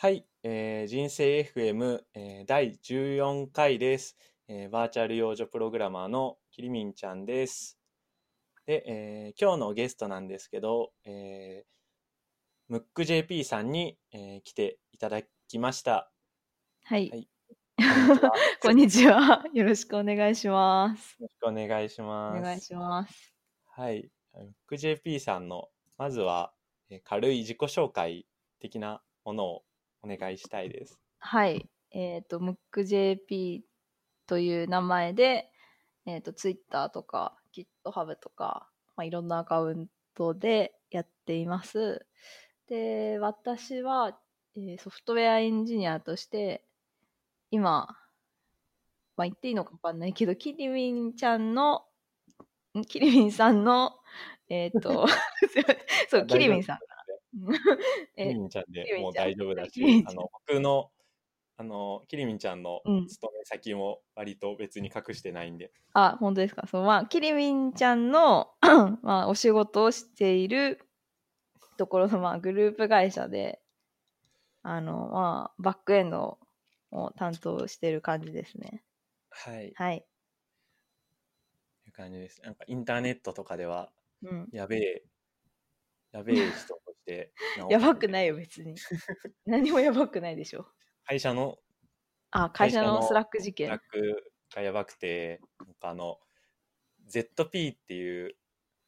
はい、えー人生 FM、えー第14回です、えーバーチャル幼女プログラマーのきりみんちゃんです。で、えー今日のゲストなんですけど、えームック JP さんに、えー来ていただきました。はい。はい こんにちは。よろしくお願いします。よろしくお願いしおます。願いします。はい。ムック JP さんの、まずは、えー軽い自己紹介的なものをお願いしたいです。はい。えっ、と、MookJP という名前で、えっ、と、Twitter とか GitHub とか、まあ、いろんなアカウントでやっています。で、私は、えーソフトウェアエンジニアとして、今、まあ、言っていいのかわかんないけど、キリミンちゃんの、んキリミンさんの、えっ、と、すいませんそう、キリミンさん かな。キえリミンちゃんでもう大丈夫だし、あの、僕の、あの、キリミンちゃんのうん勤め先も割と別に隠してないんで、あ、本当ですか。そう、まあ、キリミンちゃんの、まあ、お仕事をしているところの、まあ、グループ会社で、あの、まあ、バックエンドを担当してる感じですね。はい、はい。いう感じです。なんかインターネットとかでは、うん。やべえ、やべえ人やばくないい。よ、別に。何もやばくないでしょ。会社のあ、会社ののスラック事トラッ件。クがやばくて、なんかあの、ZP っていう、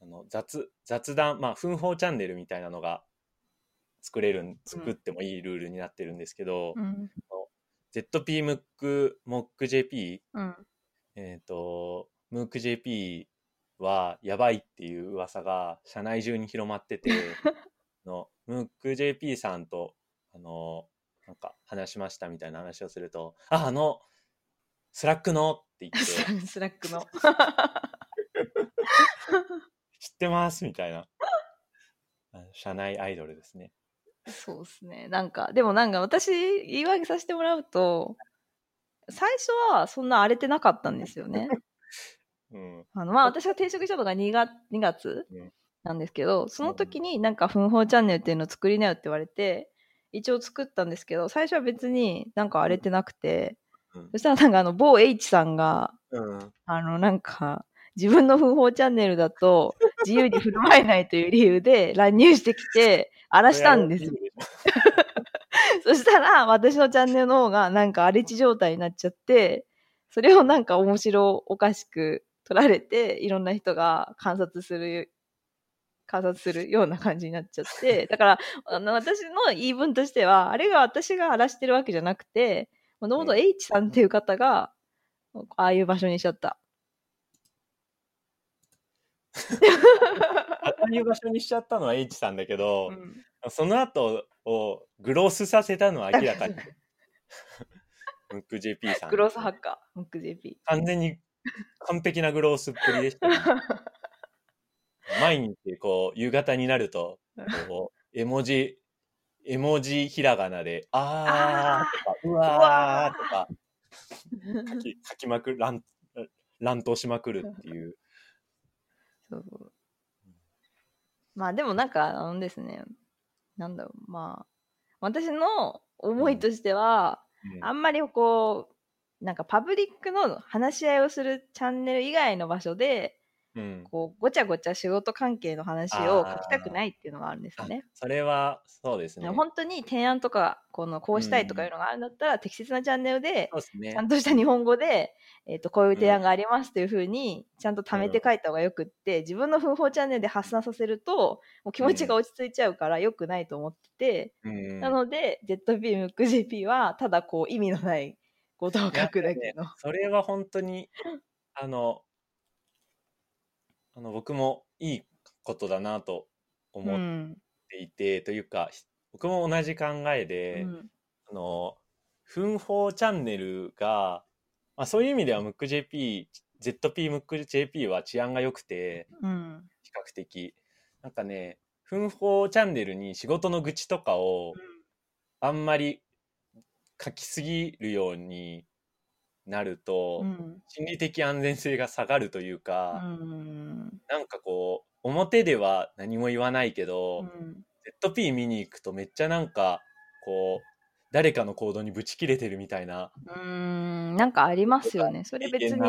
あの雑雑談、まあ、奮法チャンネルみたいなのが作れるん、作ってもいいルールになってるんですけど、うん。ZP ムック、モック JP、うん。えっ、と、ムック JP はやばいっていう噂が社内中に広まってて、のムック JP さんと、あの、なんか話しましたみたいな話をすると、あ、あの、 Slack のって言って、Slack の。知ってますみたいな。社内アイドルですね。そうですね。なんか、でもなんか私、言い訳させてもらうと、最初はそんな荒れてなかったんですよね。うん。あの、まあ私が転職したのが2月 ,2 月うんなんですけど、その時になんか、奮法チャンネルっていうのを作りなよって言われて、一応作ったんですけど、最初は別になんか荒れてなくて、うんそしたらなんかあの、某 H さんが、うん。あの、なんか、自分の奮法チャンネルだと自由に振る舞えないという理由で乱入してきて荒らしたんですよ。そしたら私のチャンネルの方がなんか荒れ地状態になっちゃって、それをなんか面白おかしく取られて、いろんな人が観察する、観察するような感じになっちゃって、だからあの私の言い分としては、あれが私が荒らしてるわけじゃなくて、もともと H さんっていう方が、ああいう場所にしちゃった。ああいう場所にしちゃったのは H さんだけど、うんその後をグロースさせたのは明らかに ムック JP さん。グロースハッカー、ムック JP。完全に完璧なグロースっぷりでしたね、毎日こう夕方になるとこうエモジ絵文字ひらがなで「あー」とか「うわー」とか書き書きまくる乱乱闘しまくるっていう。そう。まあでもなんかあのですねなんだろうまあ私の思いとしては、うん。あんまりこうなんかパブリックの話し合いをするチャンネル以外の場所でうん、こうごちゃごちゃ仕事関係の話を書きたくないっていうのがあるんですよね。それはそうですね。本当に提案とかこのこうしたいとかいうのがあるんだったら、適切なチャンネルでそうですね。ちゃんとした日本語で、えー、とこういう提案がありますというふうにちゃんと貯めて書いた方がよくって、自分の奮法チャンネルで発散させるともう気持ちが落ち着いちゃうからよくないと思ってて、うんなので ZP ムック GP はただこう意味のないことを書くだけの。それは本当にあのあの僕もいいことだなとう思っんていて、というかひ僕も同じ考えで、うん。あの奮法チャンネルが、まあ、そういう意味ではムック JP ZP ムック JP は治安が良くてうん。比較的。なんかね奮法チャンネルに仕事の愚痴とかをあんまり書きすぎるようになると、うん心理的安全性が下がるといううか、んなんかこう表では何も言わないけど、うん ZP 見に行くとめっちゃなんかこう誰かの行動にぶち切れてるみたいな。うーん、なんかありますよね。それ別に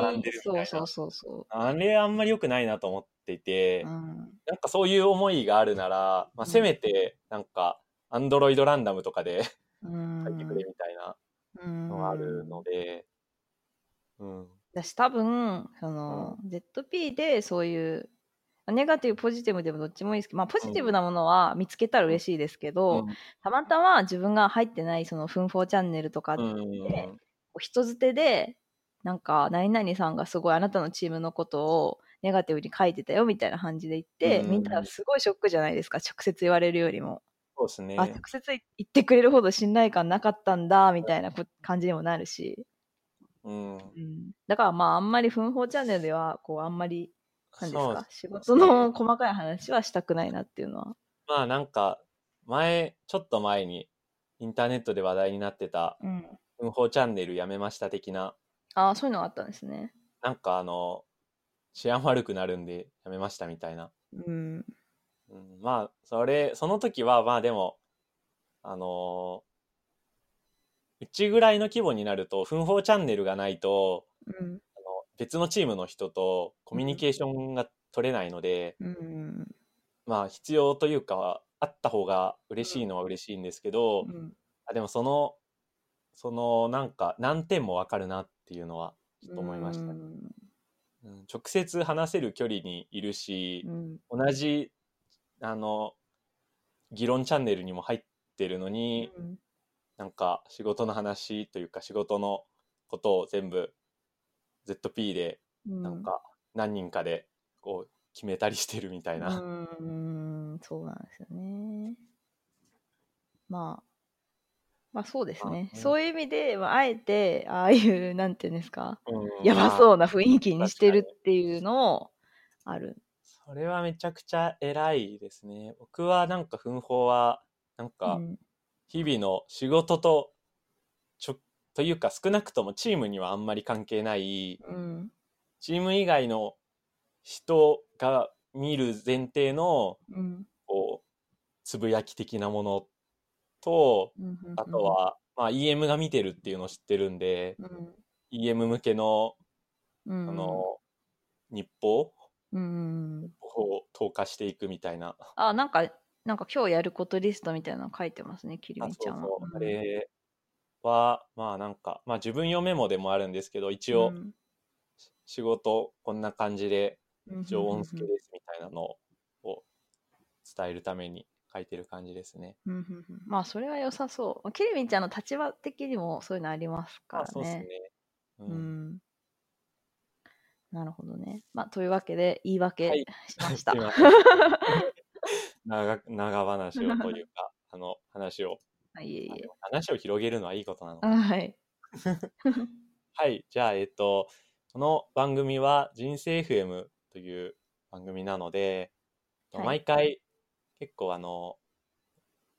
そうそうそうそあれあんまり良くないなと思っていて、う。うん。なんかそういう思いがあるなら、まあ、うんせめて、なんか、アンドロイドランダムとかでうん書いてくれみたいなうんのがあるので、うん。私多分、その、ZP でそういう、ネガティブ、ポジティブでもどっちもいいですけど、まあ、ポジティブなものは見つけたら嬉しいですけど、たまたま自分が入ってない、その、フンフォーチャンネルとか、うん。でこう人づてで、なんか、何々さんがすごいあなたのチームのことをネガティブに書いてたよみたいな感じで言って、うんみんながすごいショックじゃないですか、直接言われるよりも。そうですね。あ、直接言ってくれるほど信頼感なかったんだ、みたいなこ感じにもなるし。うん。うん、だからまあ、あんまりフンフォーチャンネルでは、こう、あんまり、なんですか、仕事の細かい話はしたくないなっていうのは。まあなんか、前、ちょっと前に、インターネットで話題になってた、うん。うんほチャンネルやめました的な、ああ、そういうのがあったんですね。なんかあの、治安悪くなるんでやめましたみたいな。うん。うん、まあ、それ、その時は、まあでも、あのうちぐらいの規模になると、奮法チャンネルがないと、うん。あの別のチームの人とコミュニケーションが取れないので、うん。まあ必要というか、あった方が嬉しいのは嬉しいんですけど、うん。あでもその、そのなんか難点もわかるなっていうのはちょっと思いましたね、うんうん直接話せる距離にいるしう、ん。同じ、あの、議論チャンネルにも入ってるのに、うんなんか仕事の話というか仕事のことを全部 ZP でなんか何人かでこう決めたりしてるみたいな。うん、そうなんですよね。まあ、まあそうですね。まあそういう意味で、まあ、あえて、ああいう、なんていうんですか、うんやばまあそうな雰囲気にしてるっていうのもある。それはめちゃくちゃ偉いですね。僕はなんか奮法はなんかうん日々の仕事とちょというか少なくともチームにはあんまり関係ないうん。チーム以外の人が見る前提のうん。こうつぶやき的なものとうんあと、は、まあ、EM が見てるっていうのを知ってるんで、うん。EM 向けのうん。あの、日報うん。を投下していくみたいな。あ、なんか、なんか今日やることリストみたいなの書いてますね、キリあミちゃんは。あれは、まあなんか、まあ自分用メモでもあるんですけど、一応うん仕事こんな感じで、うん一応音付けですみたいなのを伝えるために書いてる感じですね。うんうんうんまあそれは良さそう。まあキリミンちゃんの立場的にもそういうのありますからあそうですねね。。う。うんん。なるほどね。まあというわけで言い訳はいしました。すい長長話をというか、あの話を、はい、いえいえ。話を広げるのはいいことなのかあはい。はい。じゃあ、えっと、この番組は人生 FM という番組なので、はい毎回結構あの、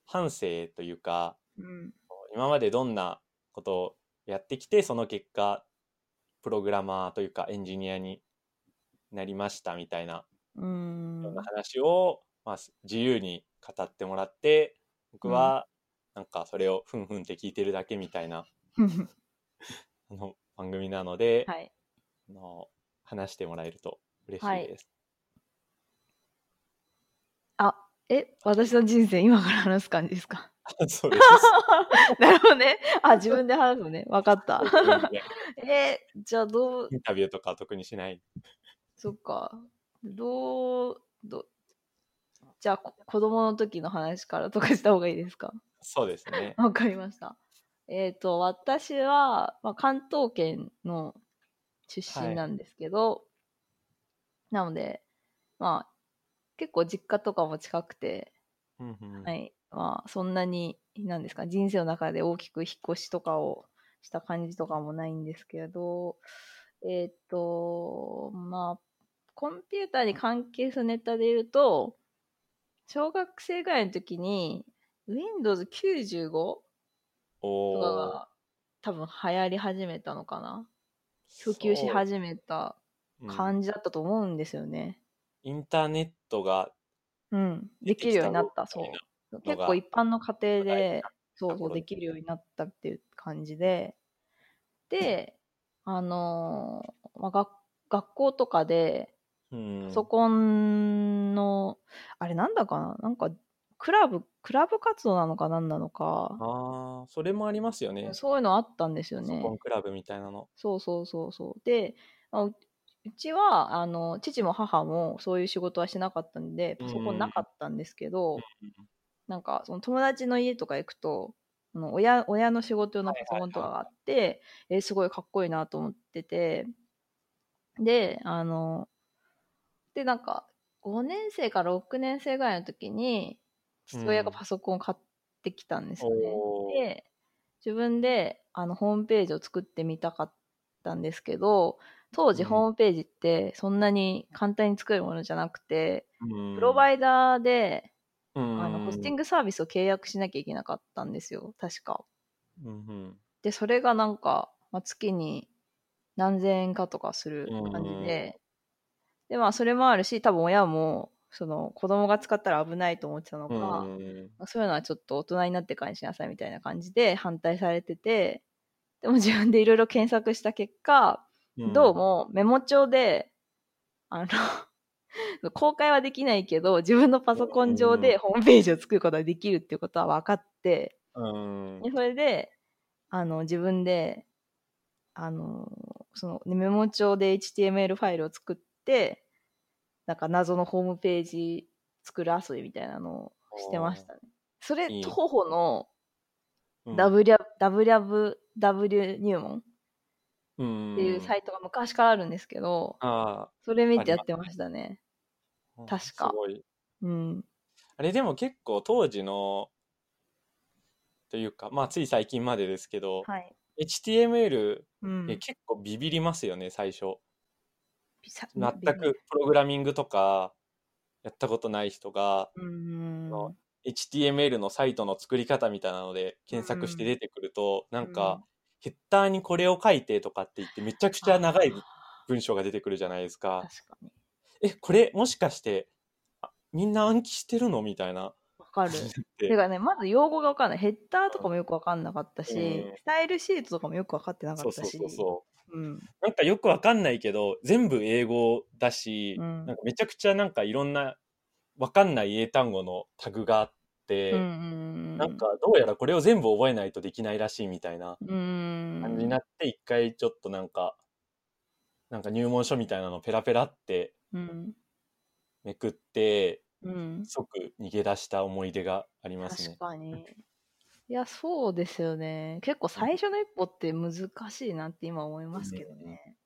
反省というか、うん。今までどんなことをやってきて、その結果、プログラマーというかエンジニアになりましたみたいなうんような話を、まあ、自由に語ってもらって、僕はなんかそれをふんふんって聞いてるだけみたいな あの番組なので、はい。あの話してもらえると嬉しいです。あ、え、私の人生今から話す感じですか？そうです。なるほどね。あ、自分で話すのね。わかった。ねえーじゃあどう、インタビューとかは特にしない。そっか。どう、どじゃあこ子供の時の話からとかした方がいいですか？そうですね。わかりました。えっ、と、私は、まあ、関東圏の出身なんですけど、なので、まあ、結構実家とかも近くて、うんうんはい。まあ、そんなに、なんですか、人生の中で大きく引っ越しとかをした感じとかもないんですけど、えっ、と、まあ、コンピューターに関係するネタで言うと、小学生ぐらいの時に、Windows 95とかが多分流行り始めたのかな。普及し始めた感じだったと思うんですよね。インターネットがうん。できるようになった、そう。結構一般の家庭でな、そうそうできるようになったっていう感じで、で、あのーまあ、学学校とかで、うんパソコンの、あれなんだかな？なんか、クラブ、クラブ活動なのか何なのか、ああ、それもありますよね。そういうのあったんですよねパソコ。ンクラブみたいなの。そうそうそうそう。で、まあううちは、あの、父も母もそういう仕事はしなかったんで、パソコンなかったんですけど、なんか、その友達の家とか行くと、あの親親の仕事用のパソコンとかがあって、えーすごいかっこいいなと思ってて、で、あの、で、なんか、5年生から6年生ぐらいの時に、父親がパソコンを買ってきたんですよね。おー。で、自分であのホームページを作ってみたかったんですけど、当時うん。ホームページってそんなに簡単に作るものじゃなくて、うん。プロバイダーで、うん。あのホスティングサービスを契約しなきゃいけなかったんですよ、確か。うんうん。で、それがなんか、まあ、月に何千円かとかする感じで、で、まあ、それもあるし、多分親も、その、子供が使ったら危ないと思ってたのか、うそういうのはちょっと大人になってからにしなさいみたいな感じで反対されてて、でも自分でいろいろ検索した結果、うん。どうもメモ帳で、あの、公開はできないけど、自分のパソコン上でホームページを作ることができるっていうことは分かって、うん。でそれで、あの、自分で、あの、その、ねメモ帳で HTML ファイルを作って、なんか謎のホームページ作る遊びみたいなのをしてましたね。それ、徒歩のうん。WW WW 入門っうんていうサイトが昔からあるんですけど、あそれ見てやってましたね。あ確か。うん。あれでも結構当時のというかまあつい最近までですけど、はい。HTML うん。え結構ビビりますよね最初。さ全くプログラミングとかやったことない人がうん。の HTML のサイトの作り方みたいなので検索して出てくると、なんか、ヘッダーにこれを書いてとかって言ってめちゃくちゃ長い文章が出てくるじゃないですか。確かに。え、これもしかしてあみんな暗記してるのみたいな？わかる。でてかね、まず用語がわかんない。ヘッダーとかもよくわかんなかったし、うんスタイルシートとかもよくわかってなかそうそうったし。そうそう。うん。なんかよくわかんないけど、全部英語だし、うんなんかめちゃくちゃなんかいろんなわかんない英単語のタグがあって、うんうん。なんかどうやらこれを全部覚えないとできないらしいみたいなうん。感じになって、一回ちょっとなんか、なんか入門書みたいなのペラペラってうん。めくって、うん。即逃げ出した思い出がありますね確。かに。いや、そうですよね。結構最初の一歩って難しいなって今思いますけどね。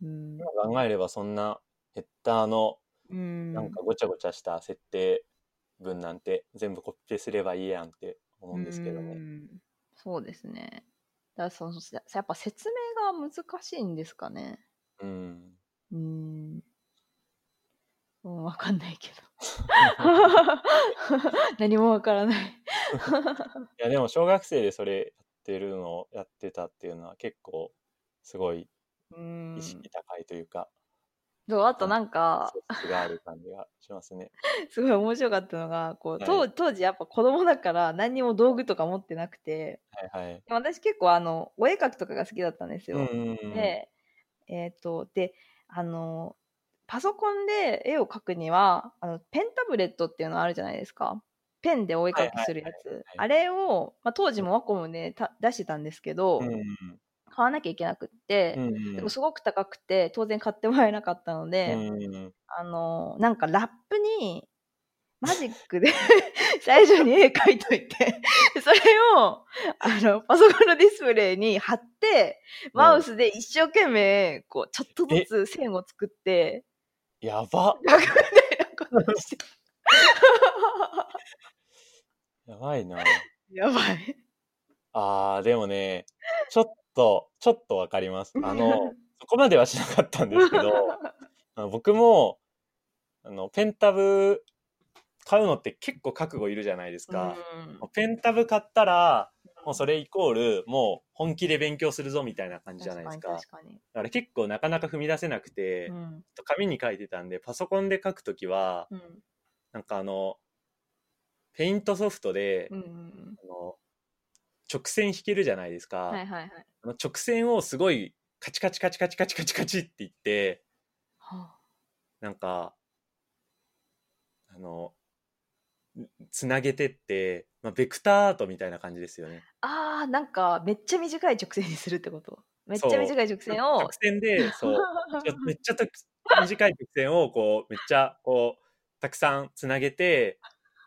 うん。今考えればそんなヘッダーのうん。なんかごちゃごちゃした設定文なんて全部コピペすればいいやんって思うんですけどね。うんそうですね。だからそのややっぱ説明が難しいんですかね。うん。うん。うん、わかんないけど。何もわからない。いやでも小学生でそれやってるのをやってたっていうのは結構すごいうん意。識高いというか、そうあとなんか、がある感じがしますね。すごい面白かったのが、こう、はい当当時やっぱ子供だから何にも道具とか持ってなくて、はいはい。私結構あの、お絵描きとかが好きだったんですよ。で、えっ、と、で、あの、パソコンで絵を描くには、あの、ペンタブレットっていうのあるじゃないですか。ペンでお絵描きするやつ。あれを、まあ、当時もワコムでた出してたんですけど、うん買わなきゃいけなくって、うんうん。でもすごく高くて、当然買ってもらえなかったので、うんうんあの、なんかラップに、マジックで 最初に絵描いといて、それを、あの、パソコンのディスプレイに貼って、マウスで一生懸命、こう、ちょっとずつ線を作って、やばみたいなことをして。やばいな。やばい。あー、でもね、ちょっと、ちょっとわかります。あの、そこまではしなかったんですけど、あの僕も、あの、ペンタブ買うのって結構覚悟いるじゃないですか。うんペンタブ買ったら、もうそれイコール、もう本気で勉強するぞみたいな感じじゃないですか。だ確かにから結構なかなか踏み出せなくて、確かに。紙に書いてたんで、パソコンで書くときは、うん。うんなんかあの、ペイントソフトで、うんうんあの直線引けるじゃないですか。うん。はいはいはい。あの直線をすごいカチカチカチカチカチカチカチって言って、はなんか、あの、つなげてって、まあ、ベクターアートみたいな感じですよね。ああー、なんかめっちゃ短い直線にするってこと？めっちゃ短い直線を？直。線で、そう、めっちゃたく短い直線をこうめっちゃこうたくさんつなげて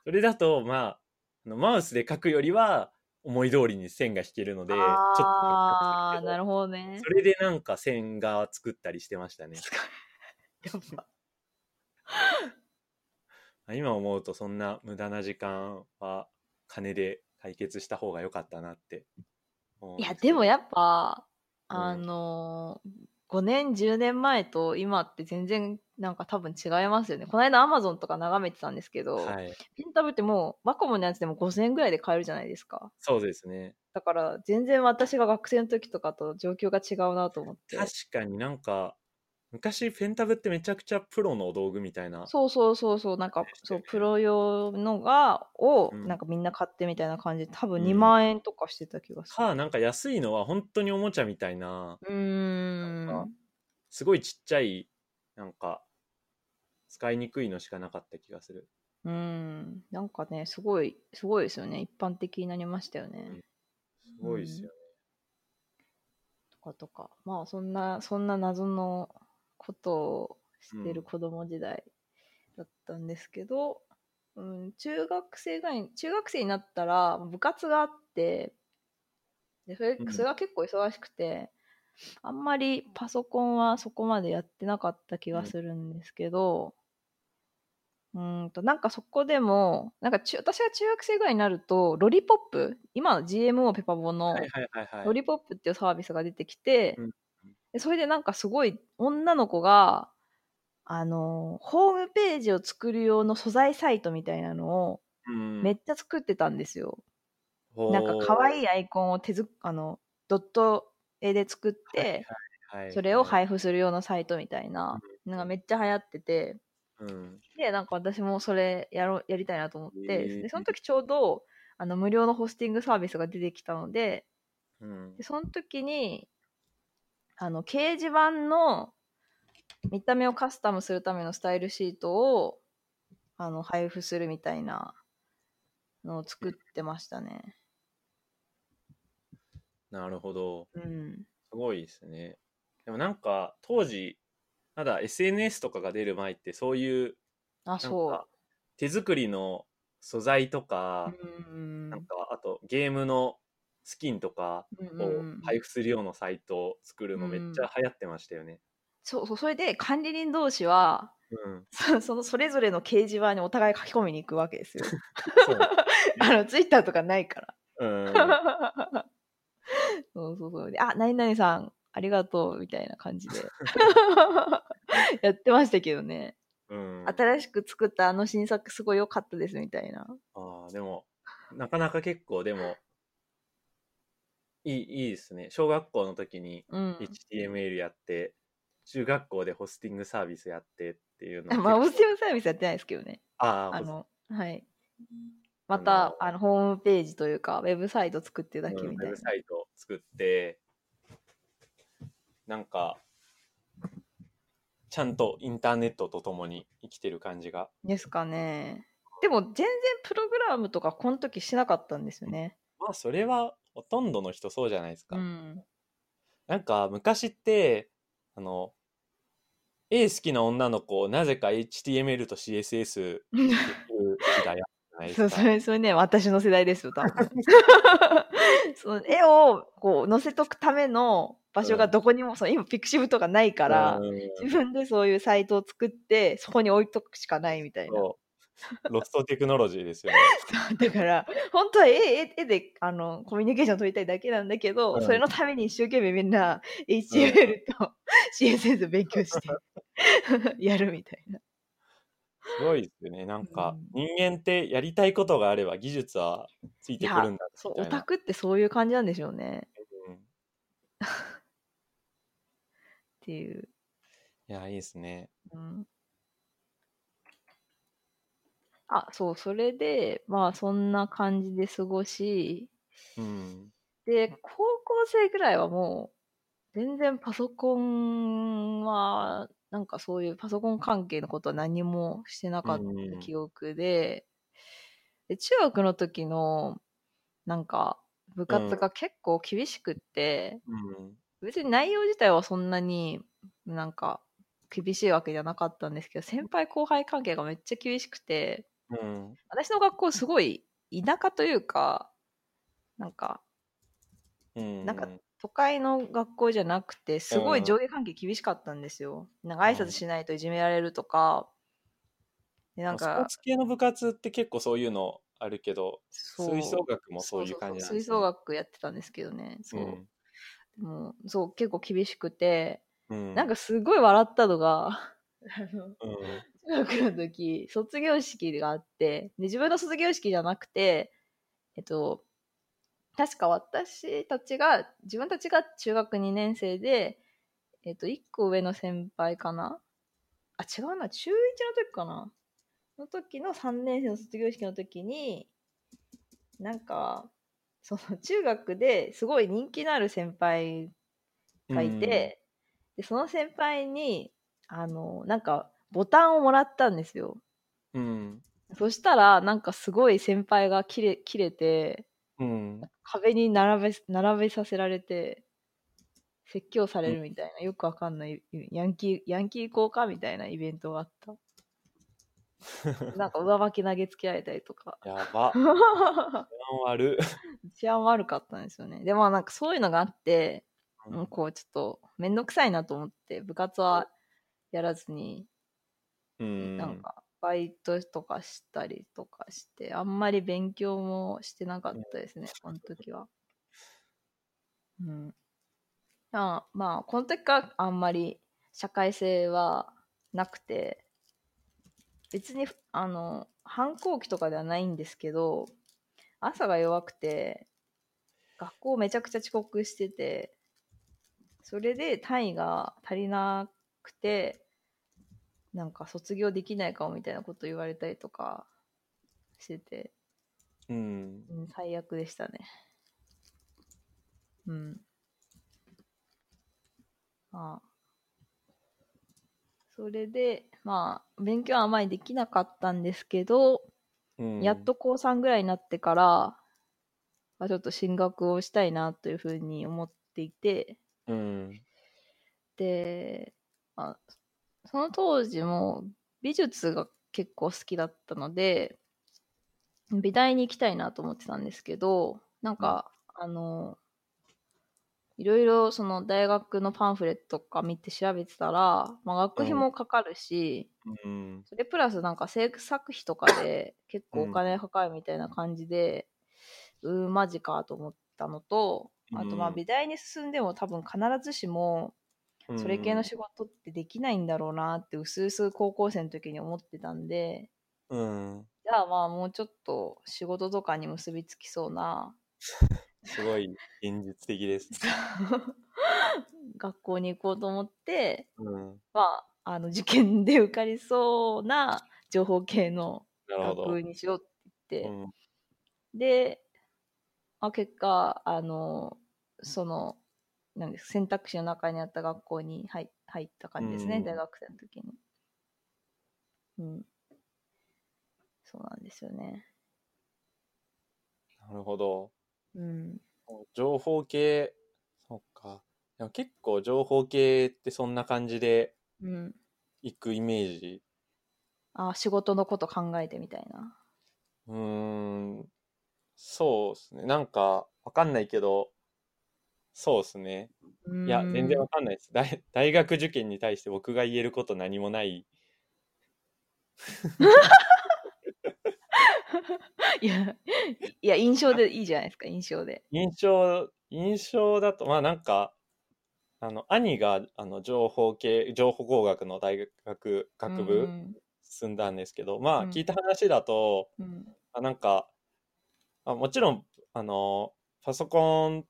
それだとまあマウスで書くよりは思い通りに線が引けるのでちょっとああ、なるほほどね。それでなんか線画作ったりしてましたねやばまあ今思うとそんな無駄な時間は金で解決した方が良かったなっていや、でもやっぱ、うんあのー、5年、10年前と今って全然なんか多分違いますよね。この間アマゾンとか眺めてたんですけど、はいペンタブってもう、ワコモのやつでも5000円ぐらいで買えるじゃないですか。そうですねだから全然私が学生の時とかと状況が違うなと思って。確かになんか昔ペンタブってめちゃくちゃプロの道具みたいなそうそうそうそう、なんかそう、プロ用のが、を、うんなんかみんな買ってみたいな感じで、多分うん2万円とかしてた気がする。かなんか安いのは本当におもちゃみたいなうーん。すごいちっちゃいなんか使いにくいのしかなかった気がするうん。なんかね、すごい、すごいですよね。一般的になりましたよね。すごいですよね、とかとか。まあ、そんな、そんな謎のことをしてる子供時代だったんですけど、うん、中学生ぐらい、中学生になったら部活があって、でそれうん。それが結構忙しくて、あんまりパソコンはそこまでやってなかった気がするんですけど、うーんと、なんかそこでも、なんか中私が中学生ぐらいになると、ロリポップ、今の GMO ペパボのはいはいはいはい。ロリポップっていうサービスが出てきて、うんでそれでなんかすごい女の子が、あの、ホームページを作る用の素材サイトみたいなのをうん。めっちゃ作ってたんですよ。なんか可愛いアイコンを手づあの、ドット絵で作って、それを配布する用のサイトみたいなのがめっちゃ流行ってて、うん。で、なんか私もそれやろうやりたいなと思って、でその時ちょうどあの無料のホスティングサービスが出てきたので、うん。でその時にあの掲示板の見た目をカスタムするためのスタイルシートをあの配布するみたいなのを作ってましたね。なるほどうん。すごいですねでもなんか当時まだ SNS とかが出る前ってそういうあ、そか手作りの素材とうか、。うん。なんかあとゲームのスキンとかをうんうんうん配布するようなサイトを作るのめっちゃ流行ってましたよね。そうそう、それで管理人同士は、うん。そ そのそれぞれの掲示板にお互い書き込みに行くわけですよ。あの、ツイッターとかないから。うん。そうそうそう。であ、何々さん、ありがとう、みたいな感じで。やってましたけどね。うん、新しく作ったあの新作すごい良かったです、みたいな。ああ、でも、なかなか結構、でも、いい、いいですね。小学校の時にうん。HTML やって、中学校でホスティングサービスやってっていうのまあ、オ結構スティムサービスやってないですけどね。ああ、あの、はい。また、あのあの、ホームページというか、ウェブサイト作ってるだけみたいなうんウェブ。サイト作って、なんか、ちゃんとインターネットとともに生きてる感じが。ですかね。でも、全然プログラムとか、この時しなかったんですよね。まあ、それはほとんどの人そうじゃないですか。うん。なんか、昔って、あの、絵好きな女の子をなぜか HTML と CSS っていう時代あったじゃないで そう、すか。それ、それね、私の世代ですよ、多分。その絵を、こう、載せとくための場所がどこにも、その今、ピクシブとかないから、うん自分でそういうサイトを作って、そこに置いとくしかないみたいな。そうロストテクノロジーですよね。だから、本当は絵絵絵であのコミュニケーション取りたいだけなんだけど、うんそれのために一生懸命みんな HTML と CSS 勉強して やるみたいな。すごいですよね。なんかうん、人間ってやりたいことがあれば技術はついてくるんだそう、みたいな。オタクってそういう感じなんでしょうね。うん っていう。いや、いいですね。うん、あ、そう、それで、まあそんな感じで過ごし、うん。で、高校生ぐらいはもう、全然パソコンは、なんかそういうパソコン関係のことは何もしてなかった記憶で、で中学の時の、なんか、部活が結構厳しくって、うん。別に内容自体はそんなになんか厳しいわけじゃなかったんですけど、先輩後輩関係がめっちゃ厳しくて、うん。私の学校すごい田舎というか、なんかうん。なんか都会の学校じゃなくて、すごい上下関係厳しかったんですよ。なんか挨拶しないといじめられるとか、でなんスポーか、ツ系の部活って結構そういうのあるけど、吹奏楽もそういう感じなんです、ね、吹奏楽やってたんですけどね。そう。うんでもそう、結構厳しくて、うん。なんかすごい笑ったのが、中学の時、卒業式があって、で、自分の卒業式じゃなくて、えっと、確か私たちが、自分たちが中学2年生で、えっと、1個上の先輩かな？あ、違うな、中1の時かな？の時の3年生の卒業式の時に、なんか、その中学ですごい人気のある先輩がいて、でその先輩にあのなんかボタンをもらったんですようん。そしたらなんかすごい先輩が切れ切れてうん。壁に並べ並べさせられて説教されるみたいな、よくわかんないヤンキーヤンキー効果みたいなイベントがあった なんか上履き投げつけられたりとかやば。治安悪。治安悪かったんですよねでもなんかそういうのがあってうん、こうちょっとめんどくさいなと思って部活はやらずに、うん。なんかバイトとかしたりとかしてあんまり勉強もしてなかったですね、この時は。うん。まあまあこの時からあんまり社会性はなくて別にあの反抗期とかではないんですけど朝が弱くて学校めちゃくちゃ遅刻しててそれで単位が足りなくてなんか卒業できないかもみたいなこと言われたりとかしてて、うん。うん、最悪でしたねうんまあそれでまあ勉強はあまりできなかったんですけど、うん。やっと高3ぐらいになってから、まあ、ちょっと進学をしたいなというふうに思っていて、うん。で、まあ、その当時も美術が結構好きだったので、美大に行きたいなと思ってたんですけど、なんか、あの、いろいろその大学のパンフレットとか見て調べてたら、まあ、学費もかかるし、うん。それプラスなんか制作費とかで結構お金かかるみたいな感じで、うーん、マジかと思ったのと、あとまあうん。美大に進んでも多分必ずしもそれ系の仕事ってできないんだろうなってうすうす高校生の時に思ってたんで、うん。じゃあまあもうちょっと仕事とかに結びつきそうな すごい現実的です。学校に行こうと思って、うん。まあ、あの受験で受かりそうな情報系の。学部にしようって言って、うん。で、まあ、結果、あの、その、なんです選択肢の中にあった学校に入入った感じですね、うん大学生の時に。うん。そうなんですよね。なるほど。うん。情報系、そっか。でも結構情報系ってそんな感じでうん。行くイメージ。あ、仕事のこと考えてみたいな。うーん。そうですね。なんか、わかんないけど、そうですね。いや、全然わかんないです。大大学受験に対して僕が言えること何もない。いや、いや、印象でいいじゃないですか、印象で。印象、印象だと、まあなんか、あの、兄が、あの、情報系、情報工学の大学、学部うん進んだんですけど、まあうん聞いた話だと、うん。あなんか、あもちろん、あの、パソコン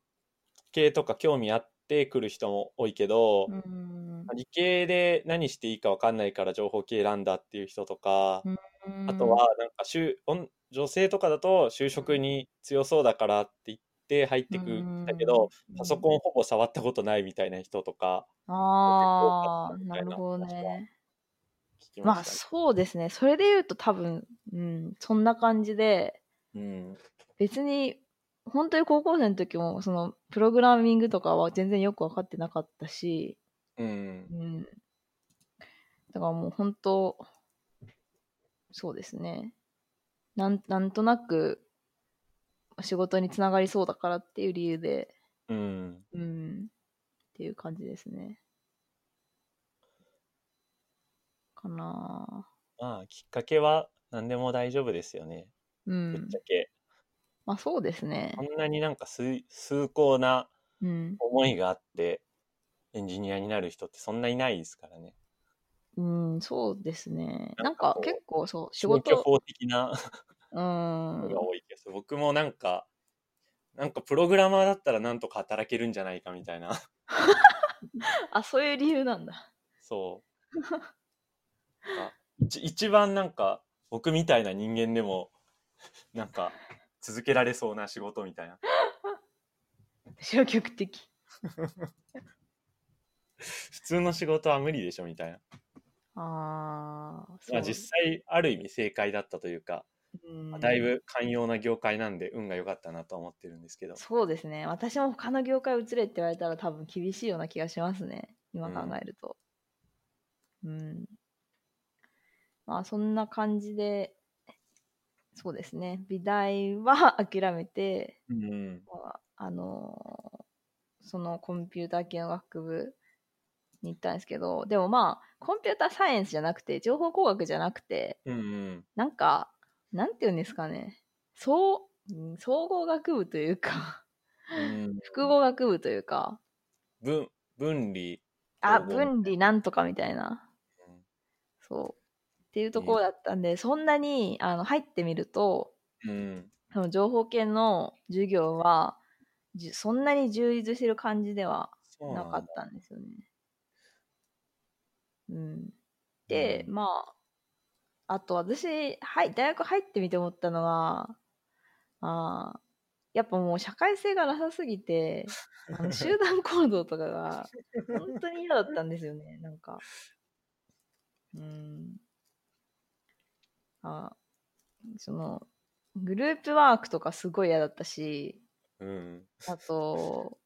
系とか興味あって来る人も多いけど、うん。理系で何していいか分かんないから情報系選んだっていう人とか、うんあとは、なんか就、女性とかだと就職に強そうだからって言って入ってくんだけど、パソコンほぼ触ったことないみたいな人とか。ああ、なるほどね。まあそうですね。それで言うと多分、うん、そんな感じで、うん、別に、本当に高校生の時も、その、プログラミングとかは全然よく分かってなかったし、うん。うん、だからもう本当、そうですね。なんなんとなく仕事につながりそうだからっていう理由で、うん、うん、っていう感じですね。かなまあ、きっかけは何でも大丈夫ですよね。うん。ぶっちゃけ。まあそうですね。こんなになんか崇高な思いがあって、エンジニアになる人ってそんないないですからね。うん、そうですね。なんか結構そう、仕事。法的な うん。が多い気がする。僕もなんか、なんかプログラマーだったらなんとか働けるんじゃないかみたいな。あ、そういう理由なんだ。そう。一番なんか僕みたいな人間でもなんか続けられそうな仕事みたいな。消極的。普通の仕事は無理でしょみたいな。あまあ実際ある意味正解だったというか、うん。だいぶ寛容な業界なんで運が良かったなと思ってるんですけど。そうですね。私も他の業界移れって言われたら多分厳しいような気がしますね。今考えると。うん、うん、まあそんな感じでそうですね。美大は諦めて、うん、まあ、あのそのコンピューター系の学部に行ったんですけど、でもまあ、コンピューターサイエンスじゃなくて、情報工学じゃなくて、うんうん、なんか、なんて言うんですかね、総、総合学部というかうん、複合学部というか、分、分離。あ、分離なんとかみたいな。うん、そう。っていうところだったんで、そんなにあの入ってみると、うん、その情報系の授業は、そんなに充実してる感じではなかったんですよね。うん。で、うん、まあ、あと私、はい、大学入ってみて思ったのは、あやっぱもう社会性がなさすぎて、あの 集団行動とかが本当に嫌だったんですよね、なんか。うん。あその、グループワークとかすごい嫌だったし、うん、あと、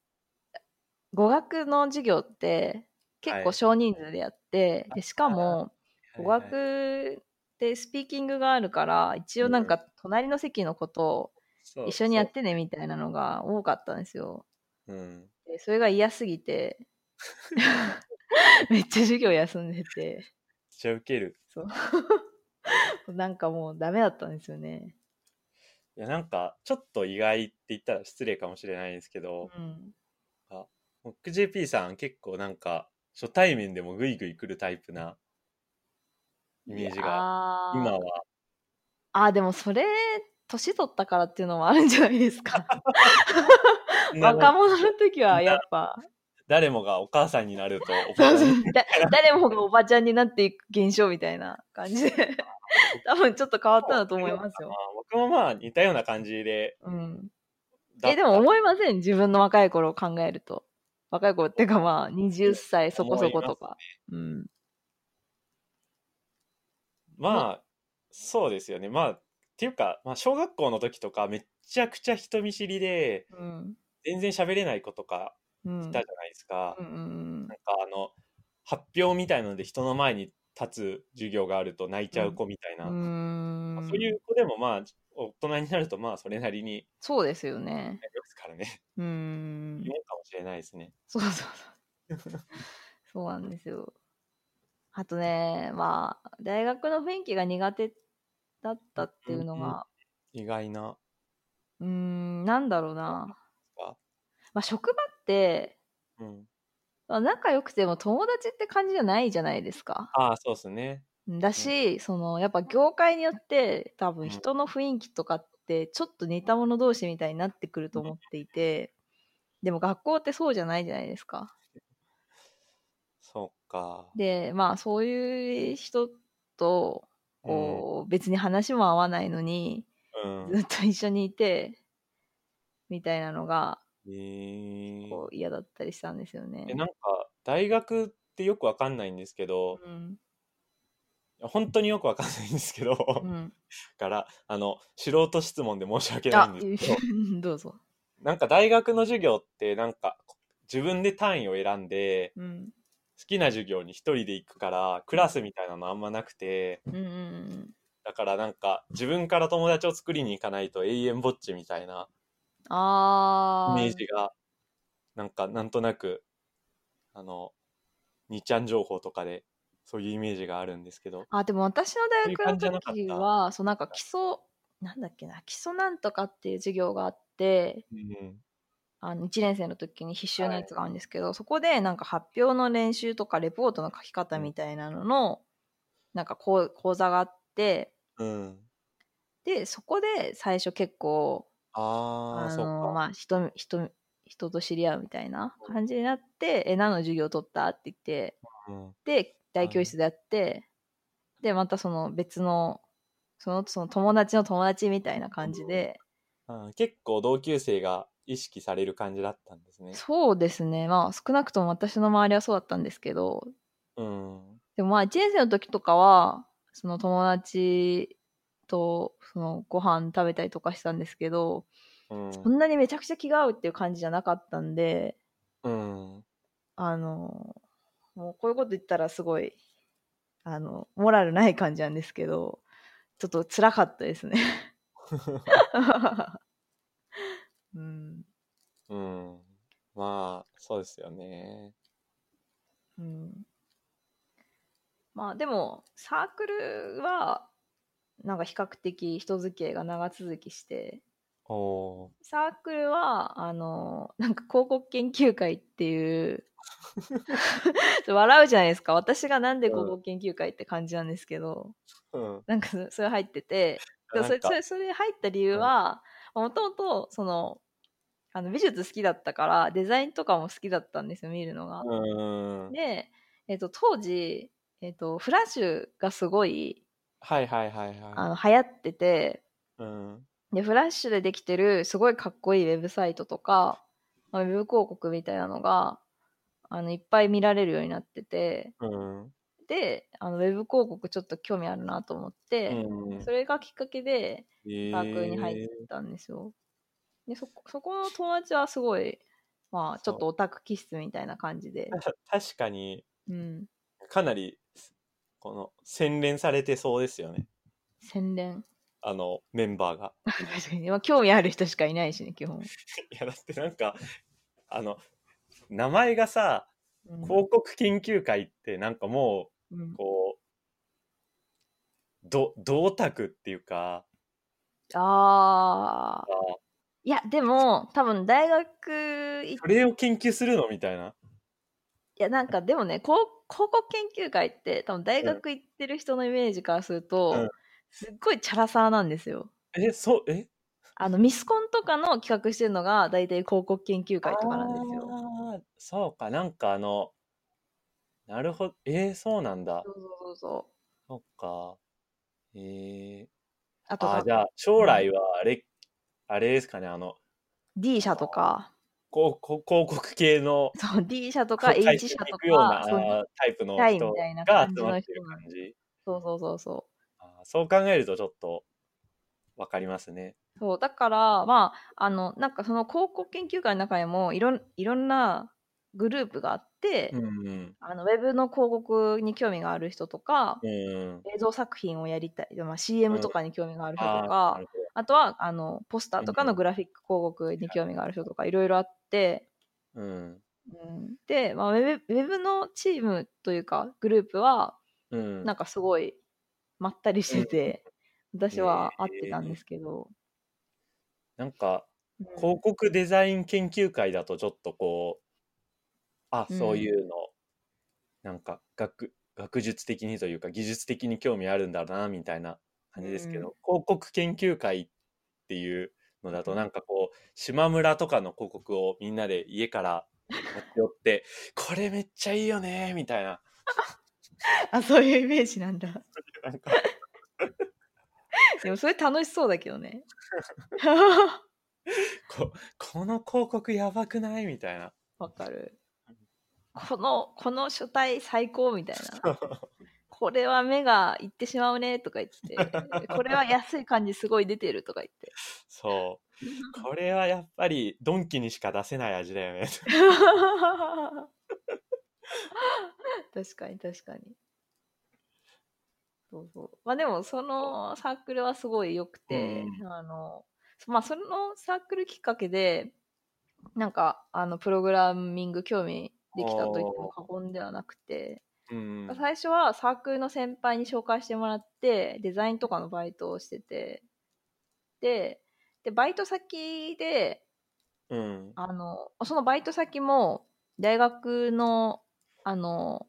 語学の授業って結構少人数でやって、でしかも語学でスピーキングがあるから一応なんか隣の席のことを一緒にやってねみたいなのが多かったんですよ。う。ん、でそれが嫌すぎて めっちゃ授業休んでて。めっちゃウケる。そう なんかもうダメだったんですよね。いやなんかちょっと意外って言ったら失礼かもしれないんですけど、うん、あ JP さん結構なんか初対面でもぐいぐい来るタイプなイメージが今は。あ、でもそれ、年取ったからっていうのもあるんじゃないですか。若者の時はやっぱ。誰もがお母さんになると 誰もがおばちゃんになっていく現象みたいな感じで 多分ちょっと変わったんだと思いますよ。僕もまあ似たような感じで。うん。え、でも思いません？自分の若い頃を考えると。若い子ってかまあ、20歳そこそことか。ね、うん。まあ、そうですよね。まあ、っていうか、まあ、小学校の時とかめちゃくちゃ人見知りで、うん、全然喋れない子とかいたじゃないですか。うんうんうん、なんかあの、発表みたいなので人の前に立つ授業があると泣いちゃう子みたいな。うん、まあ、そういう子でもまあ、大人になるとまあそれなりにそうですよね。りますからね。うん。いいかもしれないですね。そうそうそう。そうなんですよ。あとね、まあ、大学の雰囲気が苦手だったっていうのが。うんうん、意外な。うん、なんだろうな。まあ、職場って、うん、仲良くても友達って感じじゃないじゃないですか。ああ、そうですね。だし、うん、そのやっぱ業界によって多分人の雰囲気とかってちょっと似た者同士みたいになってくると思っていて、でも学校ってそうじゃないじゃないですか。そっか。で、まあそういう人とこう、別に話も合わないのに、うん。ずっと一緒にいて、みたいなのが、えーこう嫌だったりしたんですよねえ。なんか大学ってよくわかんないんですけど、うん。本当によくわかんないんですけど、うん。からあの素人質問で申し訳ないあんですけど、どうぞ。なんか大学の授業ってなんか自分で単位を選んでうん。好きな授業に一人で行くからクラスみたいなのあんまなくてうんうんうん。だからなんか自分から友達を作りに行かないと永遠ぼっちみたいなあー。イメージがなんかなんとなくあの2ちゃん情報とかでそういうイメージがあるんですけど。あ、でも私の大学の時は、そうなんか基礎、なんだっけな、基礎なんとかっていう授業があって、うんあの1年生の時に必修のやつがあるんですけど、そこでなんか発表の練習とかレポートの書き方みたいなのの、なんかこう講座があって、うん。で、そこで最初結構、ああそっか、のまあ人人人と知り合うみたいな感じになって「え何の授業取った?」って言ってうん。で大教室でやってでまたその別のそのその友達の友達みたいな感じで、あー結構同級生が意識される感じだったんですね。そうですね。まあ少なくとも私の周りはそうだったんですけど。うん。でもまあ1年生の時とかはその友達とそのご飯食べたりとかしたんですけど、うん。そんなにめちゃくちゃ気が合うっていう感じじゃなかったんでうん。あのもうこういうこと言ったらすごいあのモラルない感じなんですけどちょっと辛かったですね。うんうん。まあ、そうですよね。うん、まあでもサークルはなんか比較的人付き合いが長続きしてサークルはあのなんか広告研究会っていう 笑うじゃないですか私がなんで広告研究会って感じなんですけど、うん。なんかそそれ入っててそれそれ入った理由はもともとそのあの美術好きだったからデザインとかも好きだったんですよ見るのが。うん。で、えっと当時、えっとフラッシュがすごいはいはいはいはあの流行っててい。うん。でフラッシュでできてるすごいかっこいいウェブサイトとかまあウェブ広告みたいなのがあのいっぱい見られるようになっててうん。であのウェブ広告ちょっと興味あるなと思って、うん。それがきっかけでえーサークルに入ったんですよ。でそこそこの友達はすごいまあちょっとオタク気質みたいな感じで、た 確かに、うん、かなり、この、洗練されてそうですよね。洗練。あの、メンバーが。興味ある人しかいないしね基本、いや、だってなんか、あの、名前がさ、うん。広告研究会ってなんかもうん。う、こう、ど、銅卓っていうか、あー。あいやでも多分大学それを研究するのみたいな。いやなんかでもねこう広告研究会って多分大学行ってる人のイメージからすると、うんすっごいチャラサーなんですよ。え、そう、え？あのミスコンとかの企画してるのが大体広告研究会とかなんですよ。あーそうか、なんかあの、なるほど、えー、そうなんだそ。うそうそうそう。そっか。えあとー、あーじゃあ、将来はあれ、あれですかね、あの、D 社とか、広告系のそう D 社とか H 社とか、そうあータイプの人が集まってる感じ。そうそうそうそう。あーそう考えるとちょっとわかりますね。そうだからまああのなんかその広告研究会の中にもいろんいろんなグループがあって、うん。あのウェブの広告に興味がある人とか、うん。映像作品をやりたい、まあ、CM とかに興味がある人とか、なるほどあとはあのポスターとかのグラフィック広告に興味がある人とかいろいろあって、うん。うん、で、まあ、ウェブウェブのチームというかグループはうん。なんかすごいまったりしてて、私は合ってたんですけど、なんか、うん。広告デザイン研究会だとちょっとこう、あ、うん。そういうの、なんか学、学術的にというか技術的に興味あるんだな、みたいな感じですけど、広告研究会っていうのだとなんかこう、島村とかの広告をみんなで家から持って寄って、これめっちゃいいよね、みたいな。あそういうイメージなんだ。なんか、でもそれ楽しそうだけどね。ここの広告やばくない？みたいな。わかる。この、この書体最高みたいな。これは目がいってしまうねとか言って、これは安い感じすごい出てるとか言って。そう。これはやっぱりドンキにしか出せない味だよね。確かに確かに。そうそう。まあでもそのサークルはすごい良くて、うあの、まあそのサークルきっかけで、なんかあのプログラミング興味できたと言っても過言ではなくて、うん。最初はサークルの先輩に紹介してもらって、デザインとかのバイトをしてて、で、で、バイト先で、うん。あの、そのバイト先も、大学の、あの、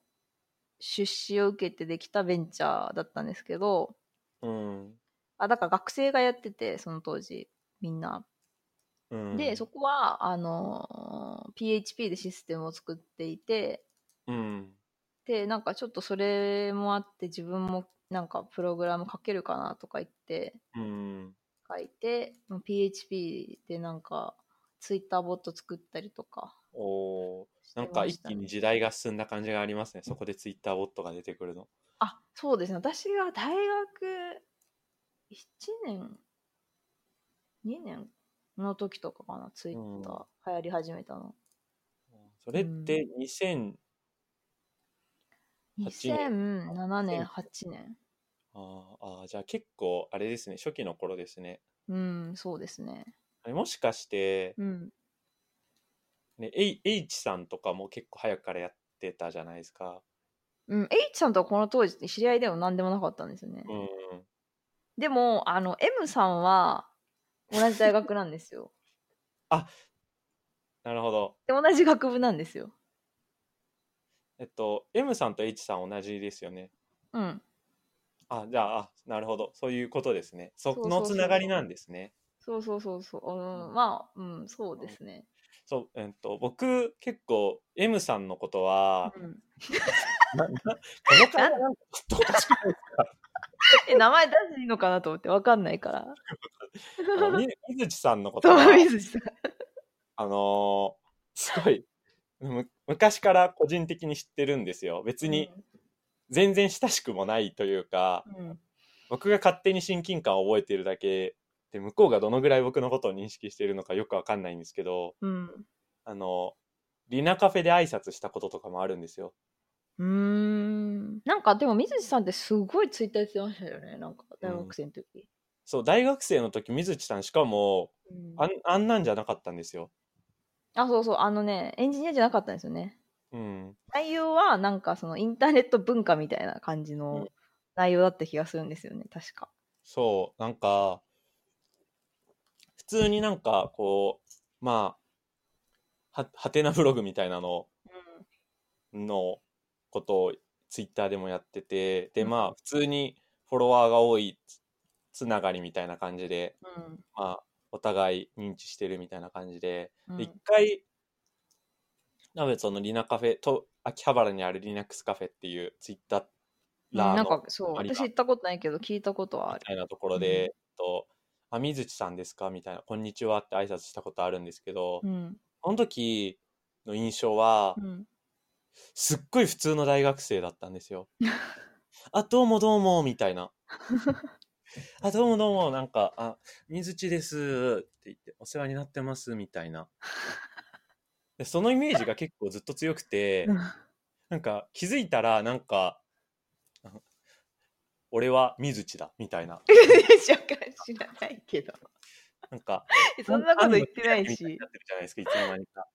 出資を受けてできたベンチャーだったんですけど、うん。あ、だから学生がやってて、その当時、みんな。うん。で、そこは、あの、PHP でシステムを作っていて、うん。で、なんかちょっとそれもあって、自分もなんかプログラム書けるかなとか言って、うん。書いて、まあ PHP でなんか、ツイッターボット作ったりとか。おーしてなんか一気に時代が進んだ感じがありますね。そこでツイッターボットが出てくるの。あ、そうですね。私が大学1年、2年の時とかかな、ツイッター流行り始めたの。それって2000、8 2007年、8年。あーあー、じゃあ結構あれですね。初期の頃ですね。うん、そうですね。あれもしかして、うん。ね、H, H さんとかも結構早くからやってたじゃないですか。うん、H さんとはこの当時知り合いでも何でもなかったんですよね。うん。でも、あの、M さんは同じ大学なんですよ。なるほど。で、同じ学部なんですよ。えっと、M さんと H さん同じですよね。うん。あ、じゃあ、あなるほど。そういうことですね。そのつながりなんですね。そうそうそうそう。うん、まあ、うん、そうですね。そう、えっと、僕、結構、M さんのことは、うん、なな この会話なんかちょっとおかしくないですか？え、名前出していいのかなと思ってわかんないから。水地さんのことは、水地さん。あのーすごい、む昔から個人的に知ってるんですよ。別に全然親しくもないというか、うん。僕が勝手に親近感を覚えてるだけで、向こうがどのぐらい僕のことを認識してるのかよくわかんないんですけど、うん。あの、リナカフェで挨拶したこととかもあるんですよ。うーん。なんか、でも水地さんってすごいツイッターやってましたよね。なんか、大学生の時。そう、大学生の時、水地さんしかも、んあんなんじゃなかったんですよ。あ、そうそう。あのね、エンジニアじゃなかったんですよね。うん。内容は、なんか、その、インターネット文化みたいな感じうのん内容だった気がするんですよね。確か。そう、なんか、普通になんか、こう、まあ、は、はてなブログみたいなののことをツイッターでもやってて、で、うんまあ、普通にフォロワーが多いつつながりみたいな感じで、うん。まあ、お互い認知してるみたいな感じで、うんで一回、なべそのリナカフェと、秋葉原にあるリナックスカフェっていうツイッターうんなんラーのか、そう。私行ったことないけど、聞いたことはある。みたいなところで、うんと、あ、水地さんですか？みたいな、こんにちはって挨拶したことあるんですけど、うん。この時の印象はう、ん。すっごい普通の大学生だったんですよ。あ、どうもどうも、みたいな。あ、どうもどうも、なんか、あ、水地ですって言って、お世話になってます、みたいな。でそのイメージが結構ずっと強くて、なんか気づいたら、なんか、あ俺は水地だ、みたいな。知ら知らないけど。なんか、そんなこと言ってないし。なってるじゃないですか、いつの間にか。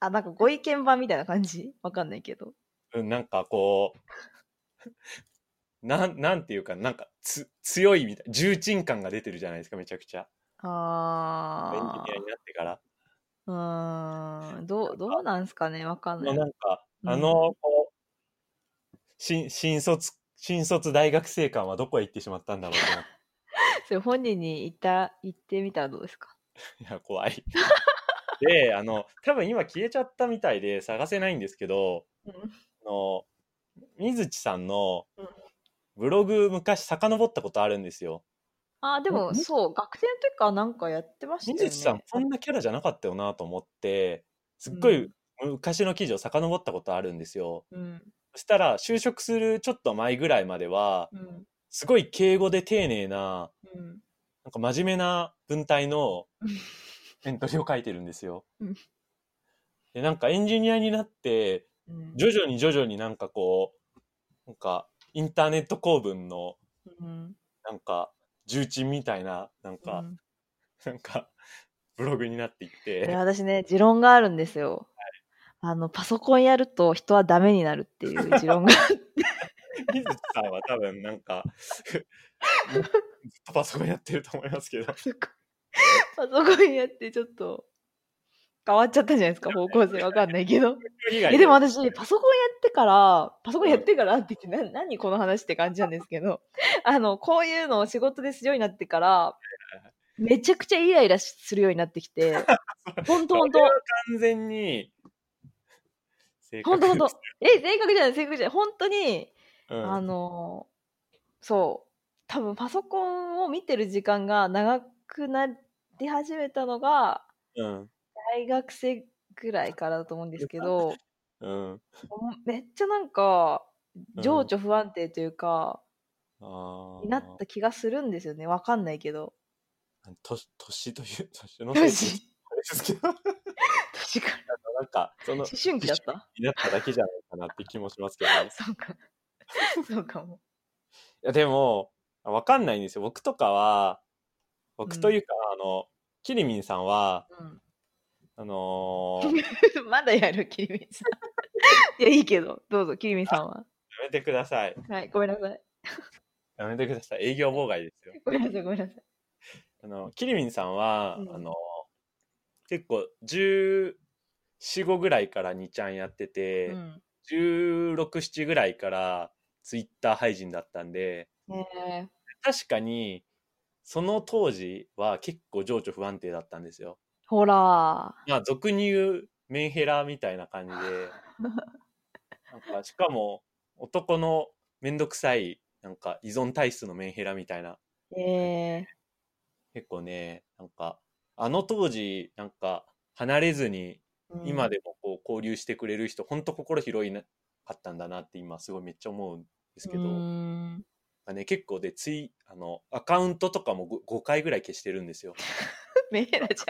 あ、なんかご意見番みたいな感じわかんないけど。うん、なんかこう、なん、なんていうか、なんかつ、強いみたい、重鎮感が出てるじゃないですか、めちゃくちゃ。エンジあニアになってから。あ。うーん。どう、どうなんすかねわかんまあない。なんか、うんあの、こう、新、新卒、新卒大学生感はどこへ行ってしまったんだろうと思って。それ本人に言った、言ってみたらどうですか？いや、怖い。で、あの、多分今消えちゃったみたいで探せないんですけど、うん。あの、水地さんのうんブログ昔遡ったことあるんですよ。あーでもんそう学生の時からなんかやってましたよね。水地さん、こんなキャラじゃなかったよなと思って、すっごい昔の記事を遡ったことあるんですよ。うん。そしたら、就職するちょっと前ぐらいまでは、うん。すごい敬語で丁寧な、うん。なんか真面目な文体のうん。エントリーを書いてるんですよ。うん。で、なんかエンジニアになって、うん。徐々に徐々になんかこう、なんかインターネット公文のうん。なんか重鎮みたいな、なんか、うん。なんかブログになっていっいて、や私ね持論があるんですよ、あのパソコンやると人はダメになるっていう持論が水地さんは多分なんか、ずっとパソコンやってると思いますけど、パソコンやってちょっと変わっちゃったじゃないですか方向性わかんないけど。えでも私パソコンやってからパソコンやってからって言ってな何この話って感じなんですけど。あのこういうのを仕事でするようになってからめちゃくちゃイライラするようになってきて。本 当本当。完全に、本当本当。え正確じゃない正確じゃない。本当にうん。あのそう。多分パソコンを見てる時間が長くなり始めたのがうん。大学生ぐらいからだと思うんですけど。うん。めっちゃなんかうん。情緒不安定というか、ああ。になった気がするんですよね。わかんないけど。年 年という、年の年。ですけど、なん年から。か、その、思春期だったになっただけじゃないかなって気もしますけど、ね、いそうか。そうかも。や、でも、わかんないんですよ。僕とかは、僕というか、あの、キリミンさんは、あのーうん まだやるキリミンさん いやいいけどどうぞキリミンさんはやめてください。はいごめんなさいやめてください。営業妨害ですよ。ごめんなさいごめんなさいあの、キリミンさんは、うんあの、結構、14、5ぐらいから2ちゃんやってて、うん16、7ぐらいからツイッター配信だったんで、ね確かに、その当時は結構情緒不安定だったんですよ。ほら。まあ、俗に言うメンヘラみたいな感じで、なんか、しかも、男のめんどくさい、なんか依存体質のメンヘラみたいな、え結構ね、なんか、あの当時、なんか、離れずに、ー、今でもこう交流してくれる人、ほんと心広いなかったんだなって今、すごいめっちゃ思うんですけど、うーん。まあね、結構で、つい、あの、アカウントとかも 5, 回ぐらい消してるんですよ。メンヘラじ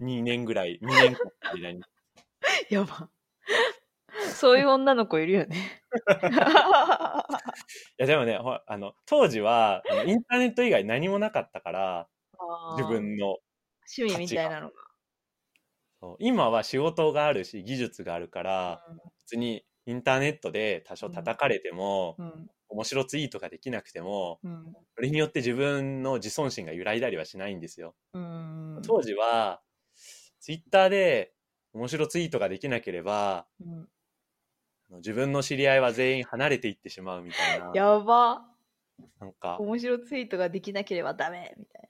2年ぐらい、2年間の間に。やば。そういう女の子いるよね。いや、でもね、ほあの、当時は、インターネット以外何もなかったから、自分の、趣味みたいなのが。今は仕事があるし、技術があるから、別にインターネットで多少叩かれても、うん。面白ツイートができなくても、うん。それによって自分の自尊心が揺らいだりはしないんですよ。うん。当時は、ツイッターで面白ツイートができなければ、うん。自分の知り合いは全員離れていってしまうみたいな、やば。なんか、面白ツイートができなければダメみたい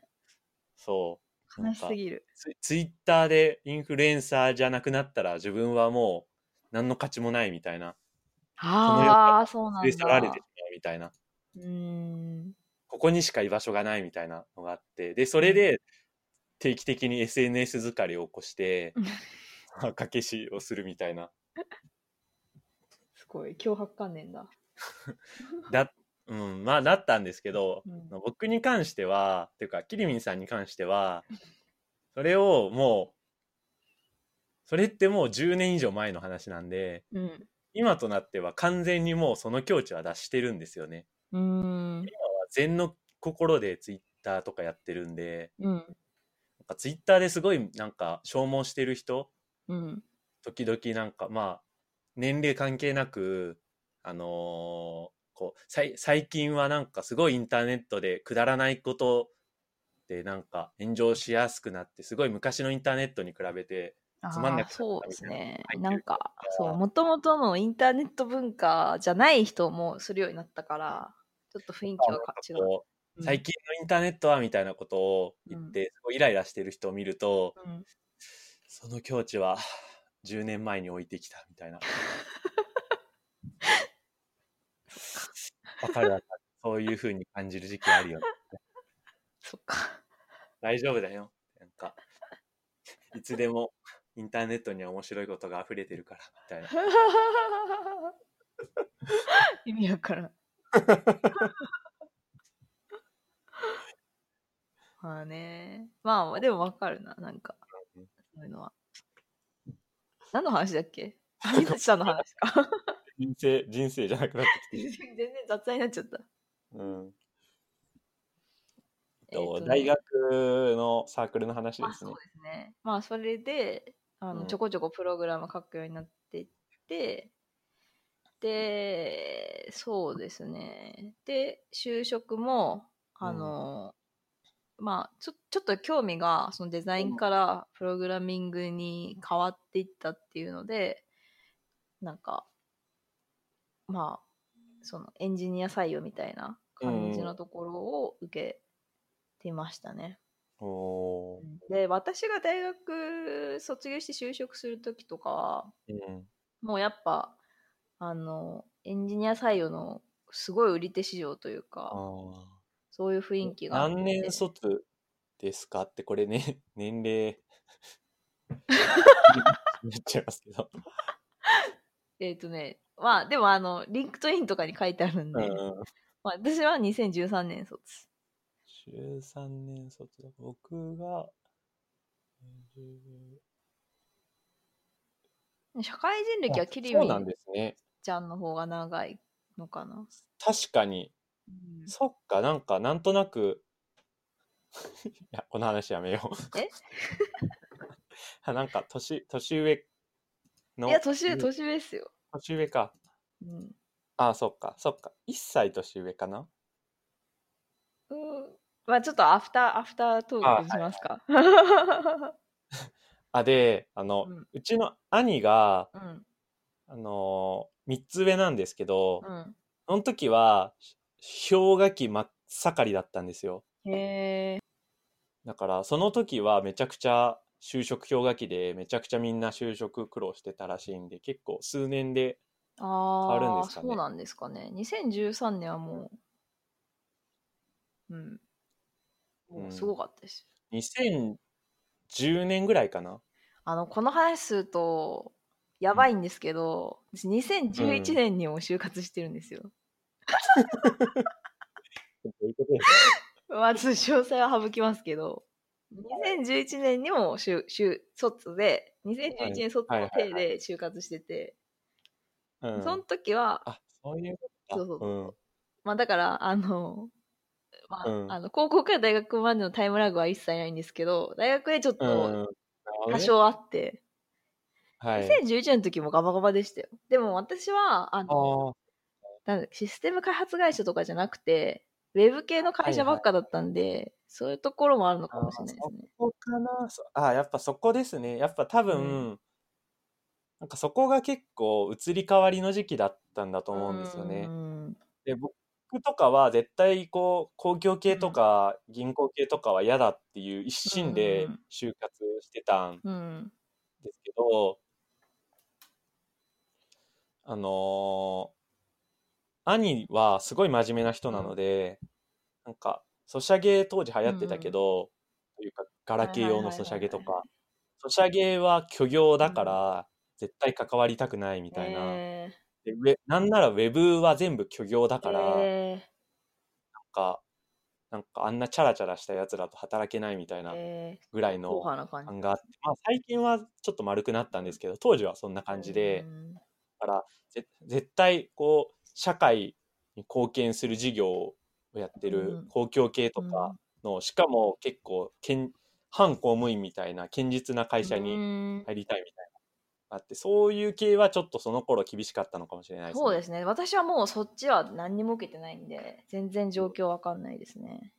そう。な悲しすぎる。ツイツイッターでインフルエンサーじゃなくなったら自分はもう何の価値もないみたいな、ああそうなん連れ去られてしだまうみたいな、うーん。ここにしか居場所がないみたいなのがあって、で、それで定期的に SNS 疲れを起こして、まあ掛けしをするみたいな。すごい脅迫観念だ。だ、うん、まあなったんですけど、うん。僕に関しては、っていうか、キリミンさんに関しては、それをもう、それってもう10年以上前の話なんで、うん。今となっては完全にもうその境地は脱してるんですよね。うーん。禅の心でツイッターとかやってるんで、うんなんかツイッターですごいなんか消耗してる人、うん。時々なんかまあ、年齢関係なく、あのーこう、さい最近はなんかすごいインターネットでくだらないことでなんか炎上しやすくなって、すごい昔のインターネットに比べて、つまんなくなそうですね。ななんかそうもともとのインターネット文化じゃない人もするようになったからちょっと雰囲気がか違う最近のインターネットはみたいなことを言って、すごいイライラしてる人を見ると、うんその境地は10年前に置いてきたみたいな。わかるわかる。そういう風に感じる時期あるよね。そっか。大丈夫だよ。なんか、いつでもインターネットには面白いことが溢れてるから、みたいな。意味わからん。まあね。まあ、でもわかるな、なんか。そういうのは。何の話だっけ？水口さんの話か。人生、人生じゃなくなってきて。全然雑談になっちゃった。うん。えーとね大学のサークルの話ですねまあそう。ですね。まあそれであの、うんちょこちょこプログラム書くようになっていってでそうですねで就職もあの、まあちょちょっと興味がそのデザインからプログラミングに変わっていったっていうのでなんかまあそのエンジニア採用みたいな感じのところを受けていましたね。おーで私が大学卒業して就職する時とかはうん。もうやっぱあのエンジニア採用のすごい売り手市場というあかーそういう雰囲気が何年卒ですかって、これね、年齢。言っちゃいますけど。えっ、とねまあでもあの LinkedIn とかに書いてあるんで、うん。まあ、私は2013年卒13年卒だ。僕が、社会人歴はキリミそうなんですね。ちゃんの方が長いのかな、確かに。うん。そっか、なんか、なんとなく、いや、この話やめよう。え？あ なんか、年、年上の？いや年上うん。年上っすよ、年上か。うん。あそっか、そっか。1歳年上かな？うんまあちょっとアフターアフタートークにしますか、あ、で、あの、うん。うちの兄が、うん。あのー、3つ上なんですけど、うん。その時は、氷河期真っ盛りだったんですよ。へえだから、その時はめちゃくちゃ就職氷河期で、めちゃくちゃみんな就職苦労してたらしいんで、結構数年で、あわるんあですかね。そうなんですかね。2013年はもううん。もうすごかったです、2010年ぐらいかな。あのこの話するとやばいんですけど、私2011年にも就活してるんですよ、どういうことまあちょっと詳細は省きますけど。2011年にも就就卒で2011年卒の体で就活してて、うん、その時はあ、そういうことか。そうそうそう。うん。まあだから、あの、まあ、うん。あの高校から大学までのタイムラグは一切ないんですけど、大学でちょっと多ね。少あって、はい。2011年の時もガバガバでしたよ。でも私は、あの、あなんだシステム開発会社とかじゃなくて、ウェブ系の会社ばっかだったんで、そういうところもあるのかもしれないですね。そこかなそあ、やっぱそこですね。やっぱ多分、うなんかそこが結構移り変わりの時期だったんだと思うんですよねう。んで、僕とかは絶対こう、公共系とか銀行系とかは嫌だっていう一心でうん就活してたん。ですけど、あのー兄はすごい真面目な人なので、なんか、ソシャゲ当時流行ってたけど、というか、ガラケー用のソシャゲとか、ソシャゲは虚業だから、絶対関わりたくないみたいな。えでウェなんならウェブは全部虚業だーから、なんえか、なんかあんなチャラチャラしたやつらと働けないみたいーなえー、ぐらいの感があって、まあ最近はちょっと丸くなったんですけど、当時はそんな感じで、うん。だからぜ絶対こう社会に貢献する事業をやってうんる公共系とかの、しかも結構けん反公務員みたいな堅実な会社にうん入りたいみたいなあってそういう系はちょっとその頃厳しかったのかもしれないですね。そうですね。私はもうそっちは何にも受けてないんで、全然状況わかんないですね。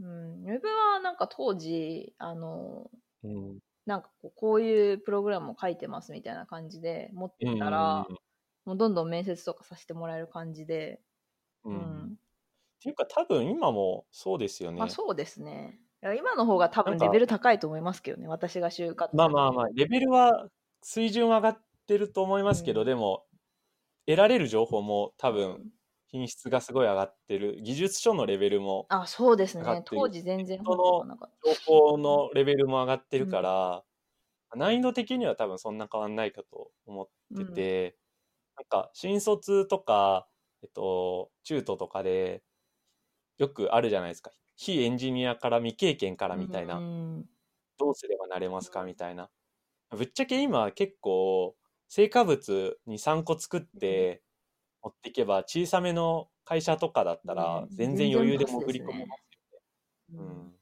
うん。ウェブはなんか当時、あの、うんなんかこうこういうプログラムを書いてますみたいな感じで持ってたら、もうどんどん面接とかさせてもらえる感じで、うんううんんっていうか多分今もそうですよね。まあそうですね。今の方が多分レベル高いと思いますけどね、私が就活。まあまあまあ、レベルは水準は上がってると思いますけど、うんでも、得られる情報も多分、品質がすごい上がってる。技術書のレベルも、あ、そうですね。当時全然その。情報のレベルも上がってるから、難易度的には多分そんな変わんないかと思ってて、なんか新卒とか、えっと、中途とかで、よくあるじゃないですか。非エンジニアから未経験からみたいな。うんどうすればなれますかみたいな。ぶっちゃけ今結構成果物に3個作って持っていけば小さめの会社とかだったらうん全然余裕で潜り込めますよね。ううんう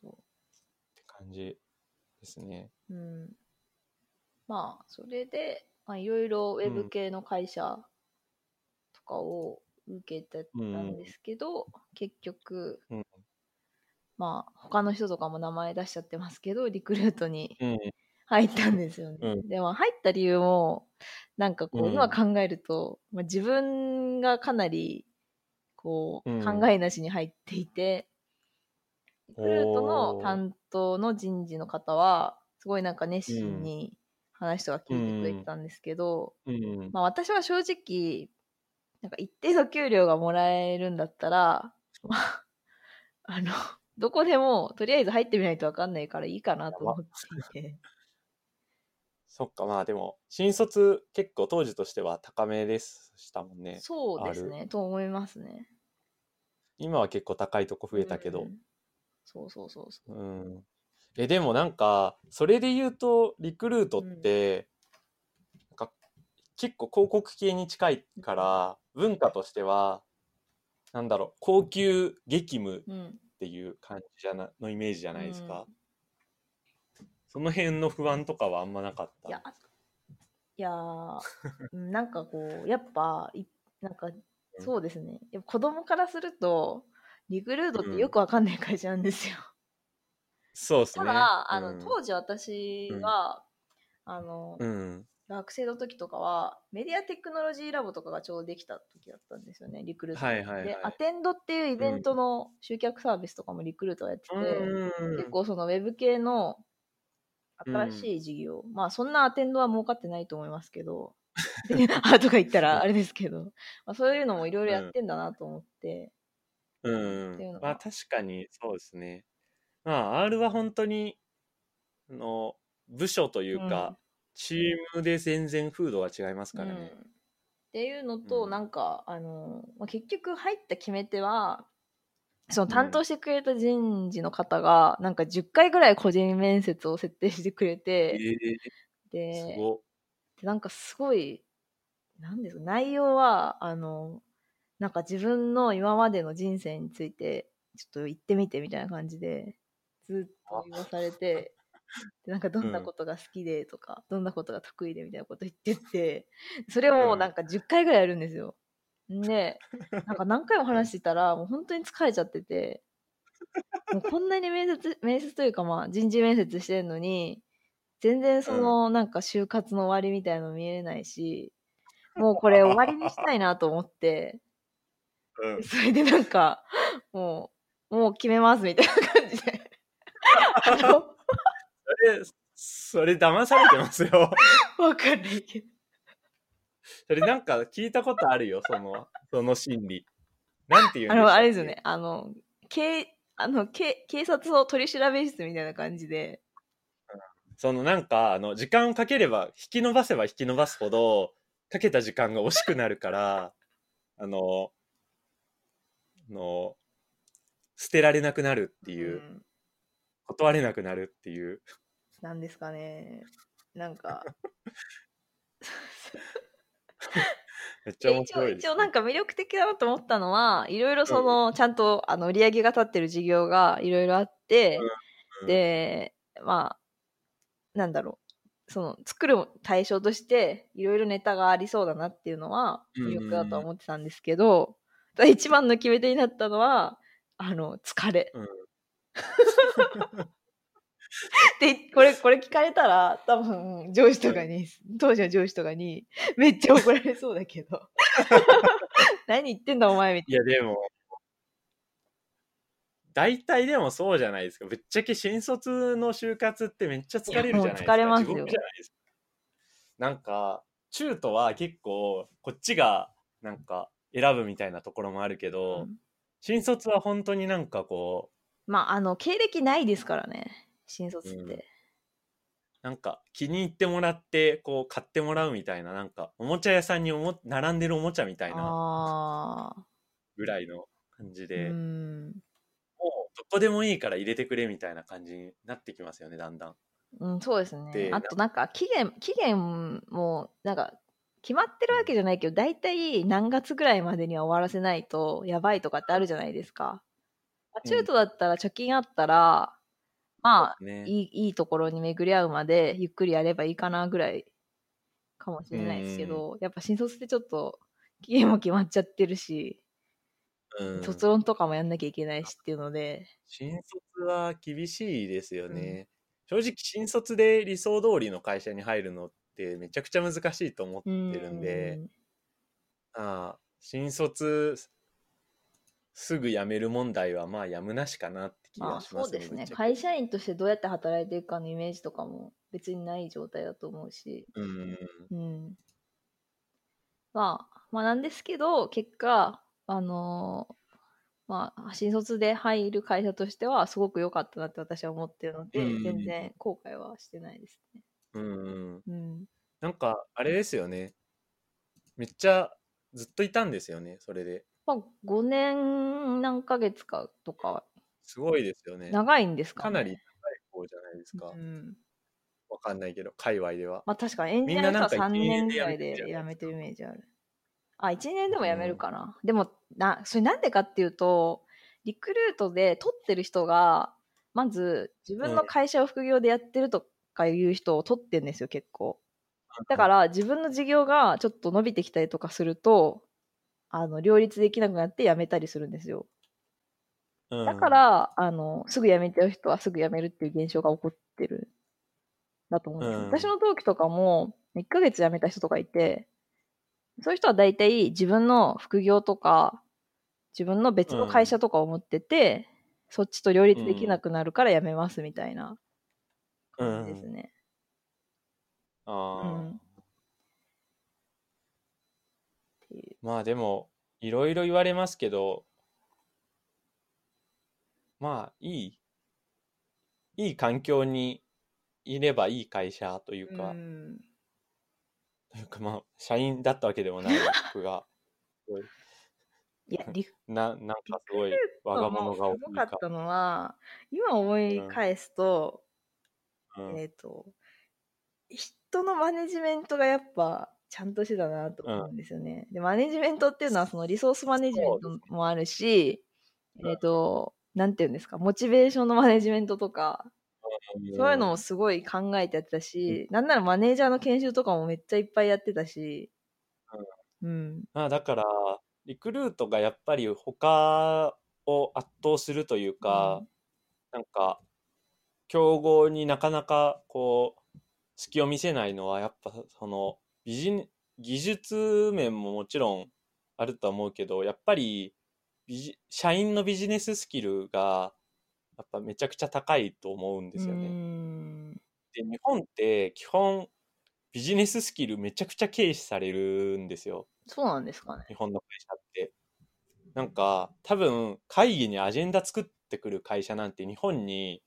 そうて感じですね。うんまあ、それで、まあ、いろいろウェブ系の会社とかを受けてたんですけど、結局、うん。まあ、他の人とかも名前出しちゃってますけど、リクルートにうん。入ったんですよね。うん。でも、入った理由も、なんかこう、うん。今考えると、まあ、自分がかなり、こう、うん。考えなしに入っていて、リクルートの担当の人事の方は、すごいなんか熱心に話とか聞いてくれてたんですけど、うん。まあ私は正直、なんか一定の給料がもらえるんだったら、まあ、あの、どこでもとりあえず入ってみないとわかんないからいいかなと思っていて。そっか、まあでも、新卒結構当時としては高めでしたもんね。そうですね、と思いますね。今は結構高いとこ増えたけどう。んそうそうそうそう。うん。え、でもなんか、それで言うと、リクルートって、なんか結構広告系に近いから、文化としては、なんだろう、高級激務っうん。ていう感じじゃな、のイメージじゃないですか。うその辺の不安とかはあんまなかった？いや、いやなんかこう、やっぱ、いなんか、そうですね。やっぱ子供からすると、リクルートってよくわかんない会社なんですよ。そうですね。ただ、あの、うん。当時私は、あの、うん。学生の時とかは、メディアテクノロジーラボとかがちょうどできた時だったんですよね、リクルート。はいはいはい。で、アテンドっていうイベントの集客サービスとかもリクルートがやってて、うん結構そのウェブ系の新しい事業、まあそんなアテンドは儲かってないと思いますけど、であとか言ったらあれですけど、まあ、そういうのもいろいろやってんだなと思って、うん。まあ確かにそうですね。まあ R は本当に、あの、部署というか、うん。チームで全然風土が違いますからね。うん。っていうのと、うん。なんかあの、まあ、結局入った決め手はその担当してくれた人事の方が、なんか10回ぐらい個人面接を設定してくれえて、ー、ですごっ。でなんかすごいなんですか内容はあのなんか自分の今までの人生についてちょっと言ってみてみたいな感じでずっと言わされてでなんかどんなことが好きでとか、どんなことが得意でみたいなこと言ってってそれをなんか10回ぐらいやるんですよ。でなんか何回も話してたらもう本当に疲れちゃっててもうこんなに面接面接というかまあ人事面接してるのに全然そのなんか就活の終わりみたいの見えないし、もうこれ終わりにしたいなと思って、うん。それでなんか、もう、もう決めますみたいな感じで。あの、それ、それ騙されてますよ。わかんないけど。それなんか聞いたことあるよ、その、その心理。なんていうんあの、あれですよね。。あの、警、あの、警、警察の取り調べ室みたいな感じで、そのなんか、あの、時間をかければ、引き伸ばせば引き伸ばすほど、かけた時間が惜しくなるから、あの、あの、捨てられなくなるっていう、ん断れなくなるっていう。なんですかね。なんか、めっちゃ面一応、白いです、一応なんか魅力的だなと思ったのは、いろいろその、ちゃんと、あの、売り上げが立ってる事業がいろいろあって、うんで、まあ、なんだろう。その、作る対象として、いろいろネタがありそうだなっていうのは、うん魅力だとは思ってたんですけど、一番の決め手になったのは、あの、疲れ。う んで、これ、これ聞かれたら、多分、上司とかに、当時の上司とかに、めっちゃ怒られそうだけど。何言ってんだお前みたいいや、でも、大体でもそうじゃないですか。ぶっちゃけ新卒の就活ってめっちゃ疲れるじゃないですか。疲れますよなんか、中途は結構こっちがなんか選ぶみたいなところもあるけど、うん新卒は本当になんかこまあ、あの、経歴ないですからね。新卒って。うんなんか気に入ってもらってこう買ってもらうみたいななんかおもちゃ屋さんにおも並んでるおもちゃみたいな。ぐらいの感じで、うもん。うどこでもいいから入れてくれみたいな感じになってきますよねだんだん。うん、そうですね。であとなんか期限、期限も、なんか、決まってるわけじゃないけど、大体何月ぐらいまでには終わらせないとやばいとかってあるじゃないですか。中途だったら貯金あったら、まあ、ね、いいいいところに巡り合うまでゆっくりやればいいかなぐらいかもしれないですけど、やっぱ新卒ってちょっと期限も決まっちゃってるし、うん、卒論とかもやんなきゃいけないしっていうので、新卒は厳しいですよね。正直新卒で理想通りの会社に入るのってめちゃくちゃ難しいと思ってるん。で、ああ新卒すぐ辞める問題はまあやむなしかなって気まあがしますそうですね。会社員としてどうやって働いていくかのイメージとかも別にない状態だと思うし、うん。うん、まあまあなんですけど結果あのーまあ新卒で入る会社としてはすごく良かったなって私は思ってるので、うん。全然後悔はしてないですね。うんうん。うん、なんかあれですよね。めっちゃずっといたんですよねそれでまあ5年何ヶ月かとか。すごいですよね。長いんですかね。かなり高い方じゃないですか、うん。わかんないけど界隈では。まあ確かにエンジニアの人はみんななんか3年ぐ一らいで辞めてるイメージある。あ、1年でも辞めるかな。でもな、それなんでかっていうと、リクルートで取ってる人が、まず自分の会社を副業でやってるとかいう人を取ってんですよ、結構。だから自分の事業がちょっと伸びてきたりとかすると、あの、両立できなくなって辞めたりするんですよ。うんだから、あの、すぐ辞めちゃう人はすぐ辞めるっていう現象が起こってる。だと思うんですよ、うん私の同期とかも、1ヶ月辞めた人とかいて、そういう人は大体自分の副業とか、自分の別の会社とかを持ってて、そっちと両立できなくなるから辞めますみたいなうん感じですね。あうーん。っていう。まあでもいろいろ言われますけどまあいいいい環境にいればいい会社というか、うん。というかまあ社員だったわけでもない僕が。いいや、リ ななんかすごい我が物が多いすごかったのは、今思い返すと、うん。えっ、と、人のマネジメントがやっぱちゃんとしてたなと思うんですよね。で、マネジメントっていうのはそのリソースマネジメントもあるし、うん。えっ、と、なんていうんですか、モチベーションのマネジメントとか、そういうのもすごい考えてやってたし、なんならマネージャーの研修とかもめっちゃいっぱいやってたし、うん。まあだからリクルートがやっぱり他を圧倒するというか、なんか競合になかなかこう隙を見せないのはやっぱそのビジネ技術面ももちろんあるとは思うけどやっぱり社員のビジネススキルがやっぱめちゃくちゃ高いと思うんですようね。んで日本って基本ビジネススキルめちゃくちゃ軽視されるんですよ。そうなんですかね。日本の会社って。なんか多分会議にアジェンダ作ってくる会社なんて日本に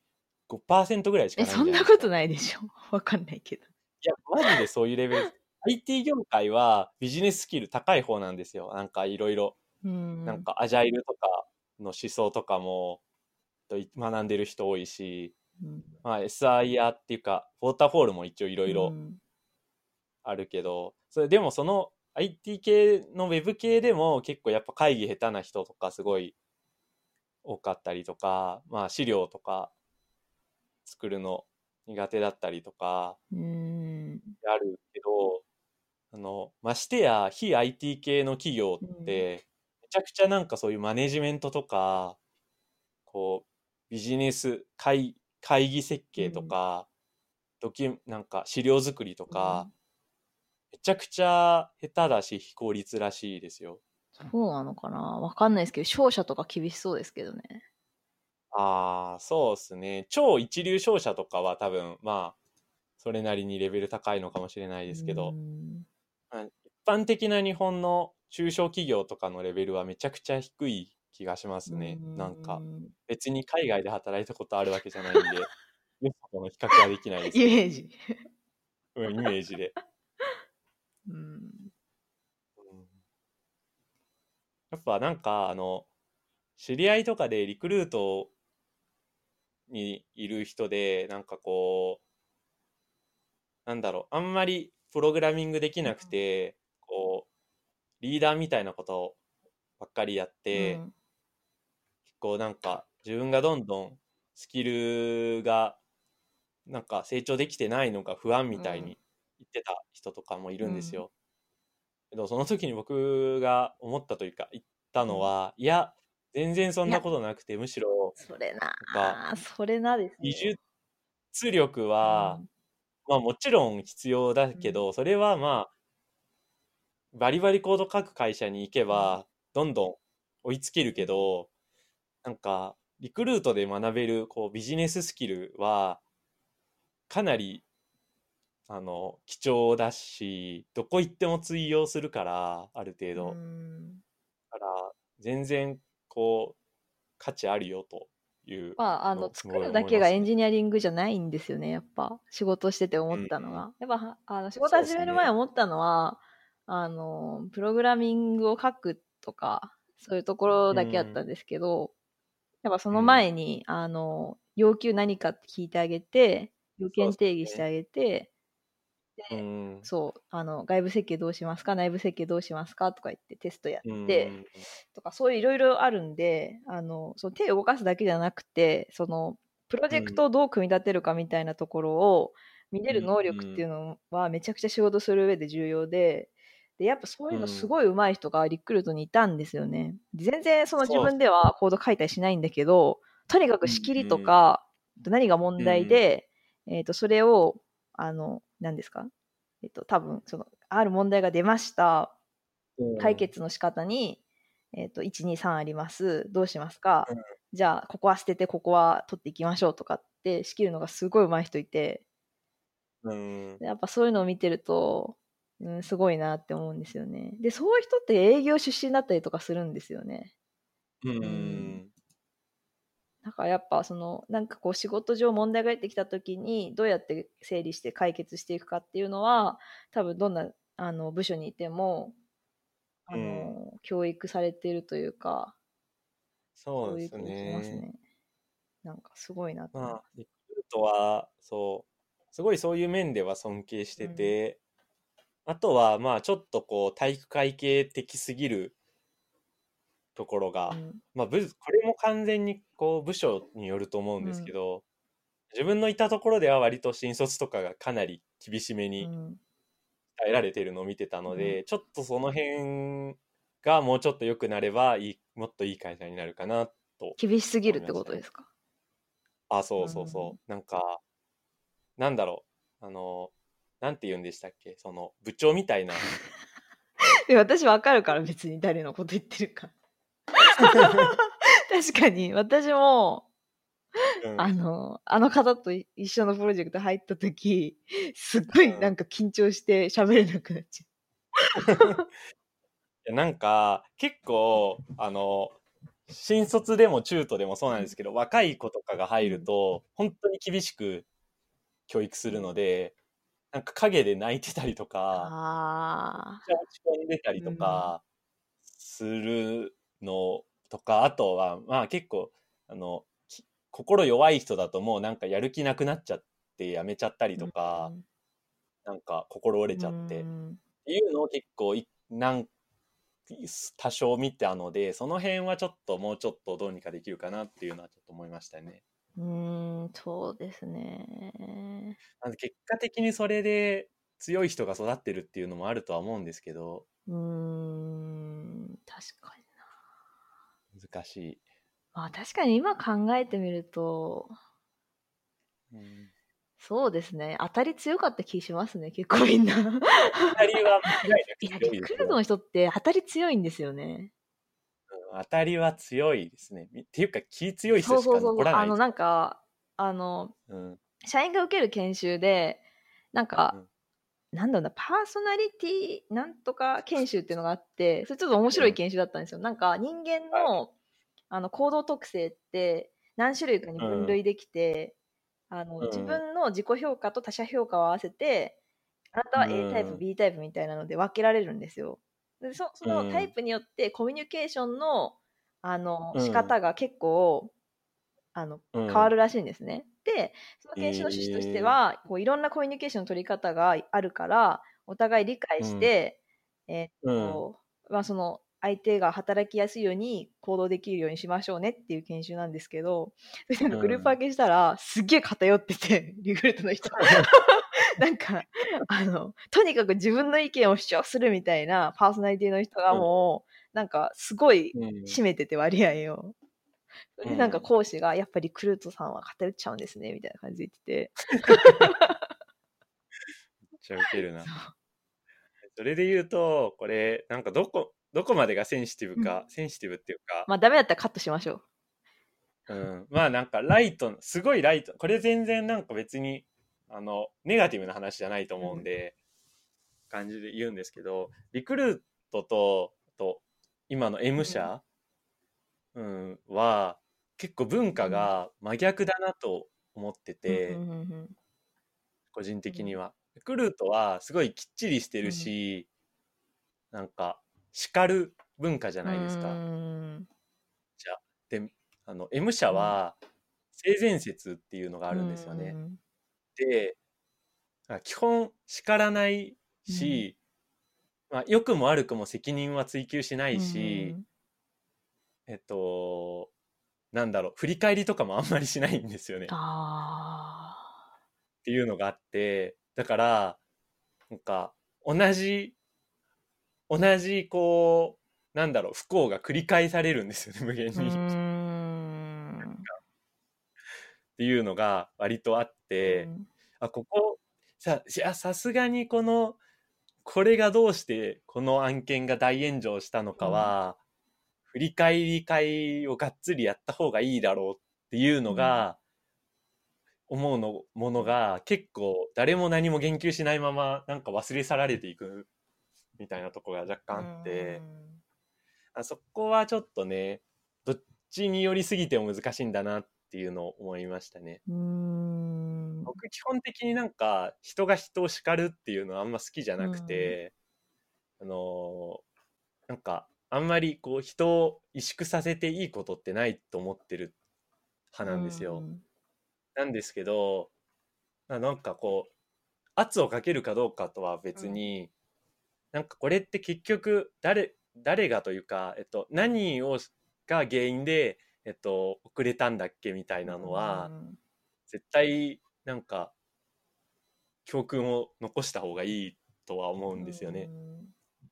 5%ぐらいしかえ、ないんじゃないそんなことないでしょ。わかんないけど。いやマジでそういうレベル IT 業界はビジネススキル高い方なんですよ。なんかいろいろ。うん。なんかアジャイルとかの思想とかも学んでる人多いし、うん、まあ、SIR っていうかウォーターフォールも一応いろいろうん。あるけど、それでもその IT 系のウェブ系でも結構やっぱ会議下手な人とかすごい多かったりとか、まあ資料とか作るの苦手だったりとかうん。あるけど、あの、ましてや非 IT 系の企業って、めちゃくちゃなんかそういうマネジメントとか、こう、ビジネス会、会議設計とか、ドキュなんか資料作りとか、めちゃくちゃ下手だし非効率らしいですよ。そうなのかな？わかんないですけど、商社とか厳しそうですけどね。ああ、そうですね。超一流商社とかは多分、まあ、それなりにレベル高いのかもしれないですけど、うん一般的な日本の中小企業とかのレベルはめちゃくちゃ低い気がしますね。なんか、別に海外で働いたことあるわけじゃないんで、よその比較はできないです、イメージ。うん、イメージで。うん。やっぱなんか、あの、知り合いとかでリクルートにいる人で、なんかこう、なんだろう、あんまりプログラミングできなくて、こう、リーダーみたいなことばっかりやって、うん結構なんか自分がどんどんスキルがなんか成長できてないのが不安みたいに言ってた人とかもいるんですよ。けどその時に僕が思ったというか言ったのは、いや全然そんなことなくてむしろそれな。それなですね。技術力は、まあもちろん必要だけど、それはまあバリバリコード書く会社に行けばどんどん追いつけるけどなんかリクルートで学べるこうビジネススキルはかなりあの貴重だしどこ行っても通用するからある程度、うん。だから全然こう価値あるよというまあ、あの、作るだけがエンジニアリングじゃないんですよね、やっぱ。仕事してて思ったのが。やっぱは、あの、仕事始める前思ったのは、あの、プログラミングを書くとか、そういうところだけやったんですけど、やっぱその前に、あの、要求何かって聞いてあげて、要件定義してあげて、でうん。そう、あの、外部設計どうしますか？内部設計どうしますか？とか言ってテストやって、うんとかそういういろいろあるんであのその手を動かすだけじゃなくてそのプロジェクトをどう組み立てるかみたいなところを見れる能力っていうのはめちゃくちゃ仕事する上で重要ででやっぱそういうのすごい上手い人がリクルートにいたんですよね。全然その自分ではコード書いたりしないんだけどとにかく仕切りとか、何が問題で、えー、とそれをあの何ですか、えっと多分そのある問題が出ました。解決の仕方に、えっと123あります。どうしますか、うん。じゃあここは捨ててここは取っていきましょうとかって仕切るのがすごい上手い人いて。うん。でやっぱそういうのを見てると、うん、すごいなって思うんですよね。でそういう人って営業出身だったりとかするんですよね。うんだからやっぱそのなんかこう仕事上問題が出てきた時にどうやって整理して解決していくかっていうのは多分どんなあの部署にいてもあの、教育されているというかそうですそういう気がしますね。ね。なんかすごいなってままあ、リクルートは、そう、すごいそういう面では尊敬してて、あとは、まあ、ちょっとこう、体育会系的すぎるところが、すうん。まあ、部これも完全にこう部署によると思うんですけど、自分のいたところでは割と新卒とかがかなり厳しめにうん。鍛えられてるのを見てたので、ちょっとその辺がもうちょっと良くなればいいもっといい会社になるかなと厳しすぎるってことですか？あそうそうそう、なんかなんだろう。あのなんて言うんでしたっけ？その部長みたいな。で私わかるから別に誰のこと言ってるか。確かに。私もうん。あのあの方と一緒のプロジェクト入った時すっごいなんか緊張して喋れなくなっちゃ いやなんか結構あの新卒でも中途でもそうなんですけど、若い子とかが入ると本当に厳しく教育するのでなんか陰で泣いてたりとう。か落ち込んでたりとかするのとか、あとはまあ結構あのき心弱い人だともうなんかやる気なくなっちゃってやめちゃったりーとか、なんか心折れちゃって、っうんていうのを結構いなん多少見たのでその辺はちょっともうちょっとどうにかできるかなっていうのはちょっと思いましたね。うーんそうですね。結果的にそれで強い人が育ってるっていうのもあるとは思うんですけどうーん確かにな。難しい。まあ確かに今考えてみるとうんそうですね当たり強かった気しますね結構みんな。二人は間違いいやなく強いですよリクルートの人って当たり強いんですよね。うん当たりは強いですね。みっていうか気強い人しかそうそうそう残らないですあのなんかあのうん社員が受ける研修でなんか、なんだろうな、パーソナリティなんとか研修っていうのがあって、それちょっと面白い研修だったんですよ。なんか人間の,、あの行動特性って何種類かに分類できて、あのうん。自分の自己評価と他者評価を合わせて、あなたは A タイプ、うん B タイプみたいなので分けられるんですよ。でそそのうん。タイプによってコミュニケーションのあのうん。仕方が結構、あの変変わるらしいんですね。で、その研修の趣旨としては、こういろんなコミュニケーションの取り方があるから、お互い理解して、えーっと、まあ、その相手が働きやすいように行動できるようにしましょうねっていう研修なんですけど、んかグループ分けしたら、すっげえ偏ってて、リクルートの人。なんか、あの、とにかく自分の意見を主張するみたいなパーソナリティの人がもう、なんかすごいうん。占めてて割合を。でなんかうん講師が、やっぱりクルートさんは偏っちゃうんですね、みたいな感じで言ってて。めっちゃウケるな。それで言うと、これ、なんかどこ、どこまでがセンシティブか、センシティブっていうか、まあダメだったらカットしましょう。うん、まあなんかライト、すごいライト、これ全然なんか別に、あの、ネガティブな話じゃないと思うんで、感じで言うんですけど、リクルートと、と今の M 社、うん、は、結構文化が真逆だなと思ってて、うんうんうん個人的には。リクルートはすごいきっちりしてるし、なんか叱る文化じゃないですか。うんであの M 社は性善説っていうのがあるんですよね。うんであ基本叱らないし、まあ、良くも悪くも責任は追及しないし、えっとなんだろう振り返りとかもあんまりしないんですよね。あっていうのがあってだからなんか同じ同じこうなんだろう不幸が繰り返されるんですよね無限に。っんていうのが割とあって、あここささすがにこのこれがどうしてこの案件が大炎上したのかは、振り返り会をがっつりやった方がいいだろうっていうのが、思うのものが結構誰も何も言及しないままなんか忘れ去られていくみたいなとこが若干あって、あそこはちょっとねどっちに寄りすぎても難しいんだなっていうのを思いましたね。うん。僕基本的になんか人が人を叱るっていうのはあんま好きじゃなくて、あのーなんかあんまりこう人を萎縮させていいことってないと思ってる派なんですよ。なんですけどななんかこう圧をかけるかどうかとは別に、なんかこれって結局誰誰がというか、えっと、何をが原因で、えっと、遅れたんだっけみたいなのは、絶対なんか教訓を残した方がいいとは思うんですよね。で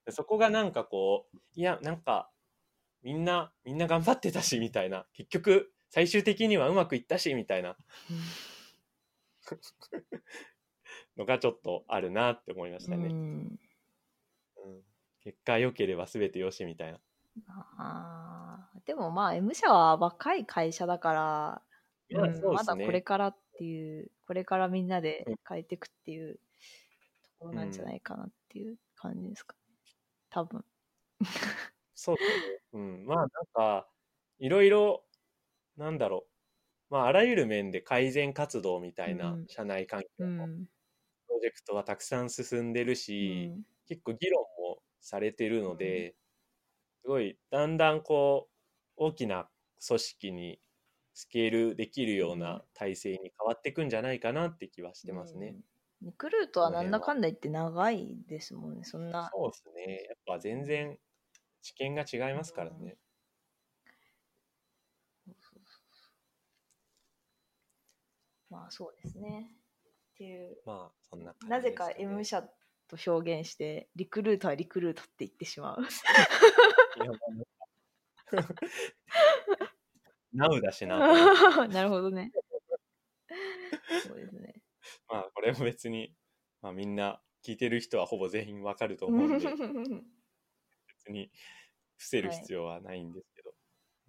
そこがなんかこういやなんかみんなみんな頑張ってたしみたいな。結局最終的にはうまくいったしみたいな。のがちょっとあるなって思いましたね。うん。うん。結果良ければ全てよしみたいな。あーでもまあ M 社は若い会社だから、うんまだこれからっていうこれからみんなで変えていくっていうところなんじゃないかなっていう感じですか、多分そうですね。うん。まあなんか、いろいろ、なんだろう。まああらゆる面で改善活動みたいなうん社内環境うのプんロジェクトはたくさん進んでるし、うん結構議論もされてるので、すごいだんだんこう大きな組織にスケールできるような体制に変わっていくんじゃないかなって気はしてますね。うんリクルートはなんだかんだ言って長いですもんね。そんな。そうですね。やっぱ全然知見が違いますからね。まあそうですね。っていう。まあそんな感じなぜか M 社と表現してリクルートはリクルートって言ってしまう。いやもう ナウだしな。なるほどね。そうですね まあこれも別に、まあ、みんな聞いてる人はほぼ全員わかると思うんで、別に伏せる必要はないんですけど。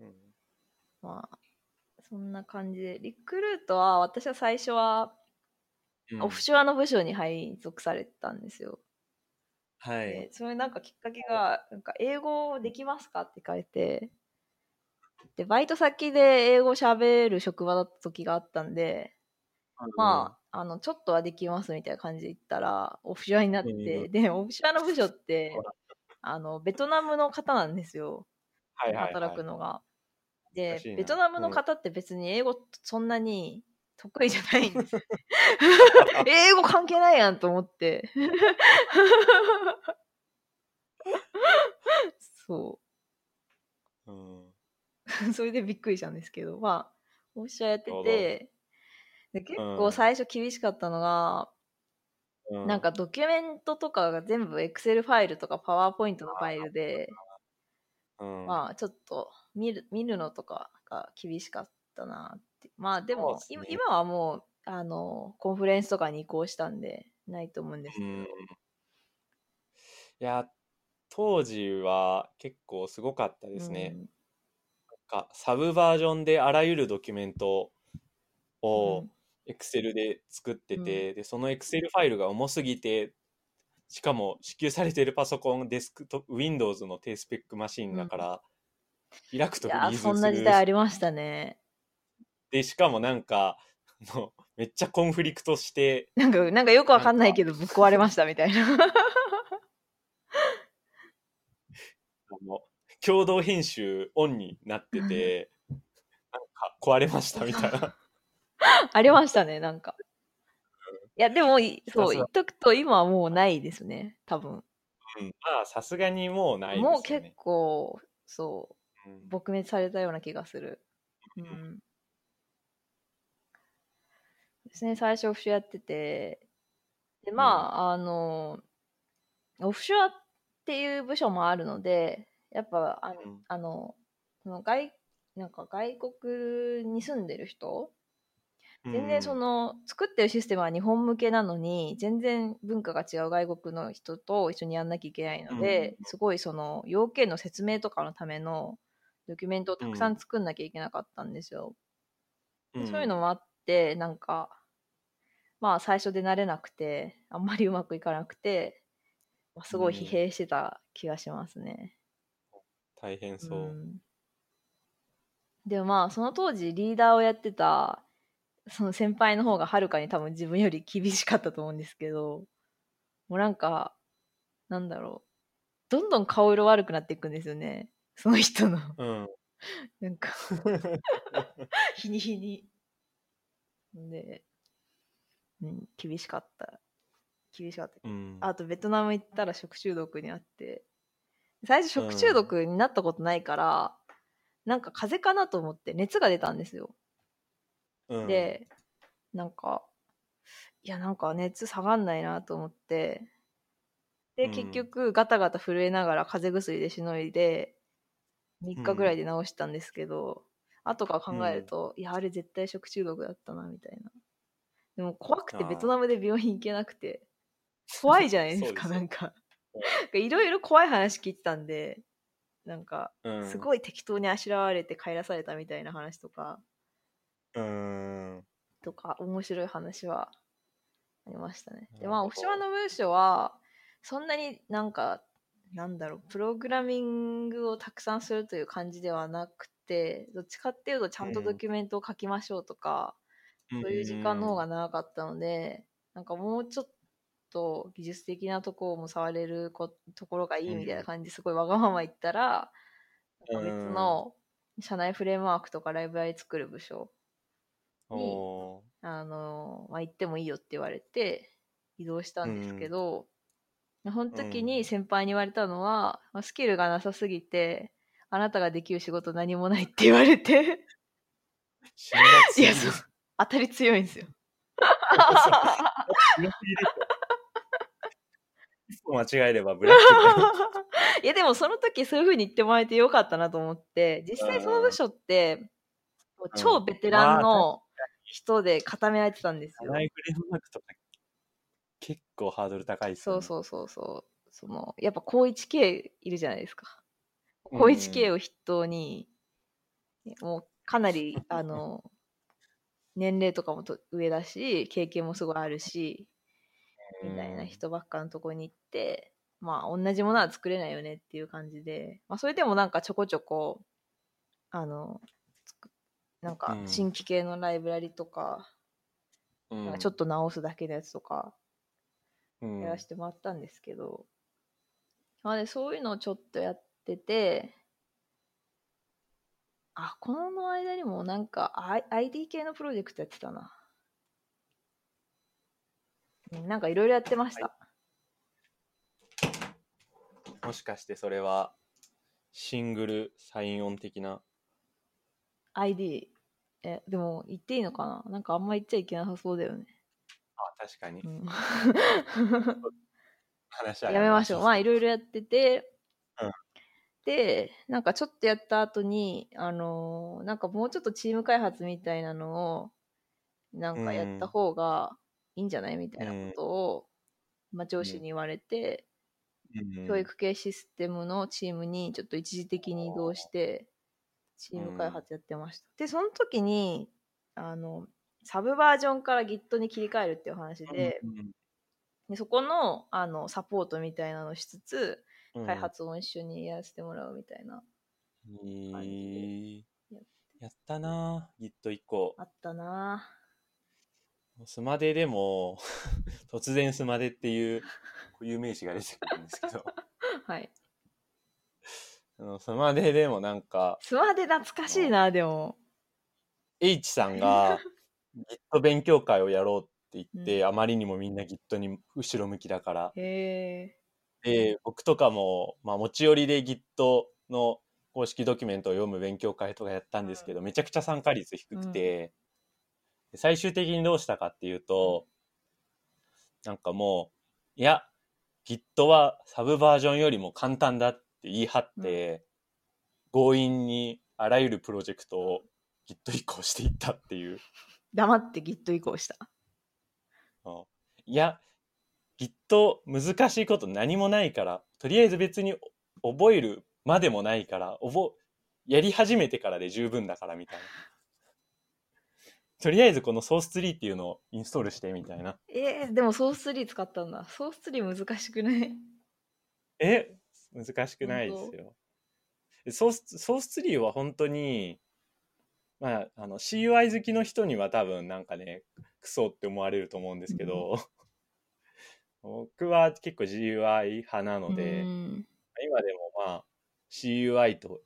うん。まあそんな感じで。リクルートは私は最初はうん。オフショアの部署に配属されてたんですよ。はい。で、それなんかきっかけが、なんか英語できますかって書いて、で、バイト先で英語喋る職場だった時があったんで、まあ、あの、ちょっとはできますみたいな感じで言ったら、オフショアになって、うんで、オフショアの部署って、あの、ベトナムの方なんですよ。はいはいはい働くのが。でベトナムの方って別に英語そんなに得意じゃないんですよ。英語関係ないやんと思って。そうん。う。それでびっくりしたんですけど、まあ、オフショアやってて、で結構最初厳しかったのが、うなんかドキュメントとかが全部 Excel ファイルとか PowerPoint のファイルで、うん、まあちょっと見る見るのとかが厳しかったなって。まあでも、ね今今はもうあのコンフレンスとかに移行したんでないと思うんですけど。うん。いや、当時は結構すごかったですね。うんなんかサブバージョンであらゆるドキュメントをうん Excel で作ってて、でその Excel ファイルが重すぎてしかも支給されてるパソコンデスクト Windows の低スペックマシンだから、開くとリーズするそんな時代ありましたね。でしかもなんかあのめっちゃコンフリクトしてなんかなんかよくわかんないけどぶっ壊れましたみたいな。あの共同編集オンになってて なんか壊れましたみたいな ありましたねなんか。いやでもいそう言っとくと今はもうないですね多分。うん。まあさすがにもうないですよね。もう結構そううん。撲滅されたような気がする。うん。ですね、最初オフショアやってて、で、まあ、あの、オフショアっていう部署もあるので、やっぱ、あの、うん。あのその外、なんか外国に住んでる人全然その、作ってるシステムは日本向けなのに全然文化が違う外国の人と一緒にやんなきゃいけないので、すごいその要件の説明とかのためのドキュメントをたくさん作んなきゃいけなかったんですよ。そういうのもあってなんかまあ最初で慣れなくてあんまりうまくいかなくて、まあすごい疲弊してた気がしますね。大変そう、ん。でもまあその当時リーダーをやってたその先輩の方がはるかに多分自分より厳しかったと思うんですけどもうなんかなんだろう。どんどん顔色悪くなっていくんですよね。その人の。うん。なんか。日に日に。で、うん、厳しかった。厳しかった。うん。あとベトナム行ったら食中毒にあって。最初食中毒になったことないから、なんか風邪かなと思って熱が出たんですよ、うん。でなんかいやなんか熱下がんないなと思って。でうん。結局ガタガタ震えながら風邪薬でしのいで3日ぐらいで治したんですけど、後から考えると、いやあれ絶対食中毒だったなみたいな。でも怖くてベトナムで病院行けなくて怖いじゃないですか なんかいろいろ怖い話聞いてたんでなんかうん。すごい適当にあしらわれて帰らされたみたいな話とかうん。とか面白い話はありましたね。でまあオフショアの文章はそんなになんかなんだろうプログラミングをたくさんするという感じではなくてどっちかっていうとちゃんとドキュメントを書きましょうとか、そういう時間の方が長かったので、なんかもうちょっと技術的なところも触れることころがいいみたいな感じですごいわがまま言ったら、なんか別の社内フレームワークとかライブラリ作る部署おあの、まあ、行ってもいいよって言われて移動したんですけど、その時に先輩に言われたのは、まあスキルがなさすぎてあなたができる仕事何もないって言われて。いやそう。当たり強いんですよ。間違えればブラックで いやでもその時そういう風に言ってもらえてよかったなと思って実際その部署って超ベテランの人で固められてたんですよ。ライフレームワークとか結構ハードル高いっすよねそうそうそうそう。そのやっぱ高 1K いるじゃないですか。うん高 1K を筆頭に、もうかなり、あの、年齢とかもと上だし、経験もすごいあるし、みたいな人ばっかのとこに行って、まあ同じものは作れないよねっていう感じで、まあそれでもなんかちょこちょこ、あの、なんかうん新規系のライブラリとか、うんなんかちょっと直すだけのやつとかうんやらせてもらったんですけど、まあでそういうのをちょっとやってて、あ、この間にもなんか ID 系のプロジェクトやってたな。うんなんかいろいろやってました。もしかしてそれはシングルサインオン的な？ID。え、でも言っていいのかな？なんかあんま言っちゃいけなさそうだよね。あ確かに。うん。話はやめましょう。まあいろいろやってて、うん。で、なんかちょっとやった後に、あのーなんかもうちょっとチーム開発みたいなのを、なんかやった方がいいんじゃないみたいなことを、まあ上司に言われて、うん。教育系システムのチームにちょっと一時的に移動して、チーム開発やってました。で、その時に、あの、サブバージョンから Git に切り替えるっていう話で、うんでそこのあのサポートみたいなのをしつつ、うん。開発を一緒にやらせてもらうみたいな、い感じいでやっやったな Git1 個。あったな。スマデでも 突然スマデっていう固有名詞が出てくるんですけど。ぁ はい。あのスマデでもなんかスマで懐かしいなでも。H さんが Git 勉強会をやろうって言って、あまりにもみんな Git に後ろ向きだから。へえ。で僕とかも、まあ、持ち寄りで Git の公式ドキュメントを読む勉強会とかやったんですけど、めちゃくちゃ参加率低くて、で最終的にどうしたかっていうと、なんかもういや Git はサブバージョンよりも簡単だって言い張って、強引にあらゆるプロジェクトを Git 移行していったっていう。黙って Git 移行した。うんいや、Git 難しいこと何もないから、とりあえず別に覚えるまでもないから、覚やり始めてからで十分だからみたいな。とりあえずこのソースツリーっていうのをインストールしてみたいな。えー、でもソース3使ったんだ。ソース3難しくない？え難しくないですよ。ソースソースツリーは本当に、まあ、あの CUI 好きの人には多分なんかね、クソって思われると思うんですけど、僕は結構 GUI 派なので、うん今でもまあ CUI と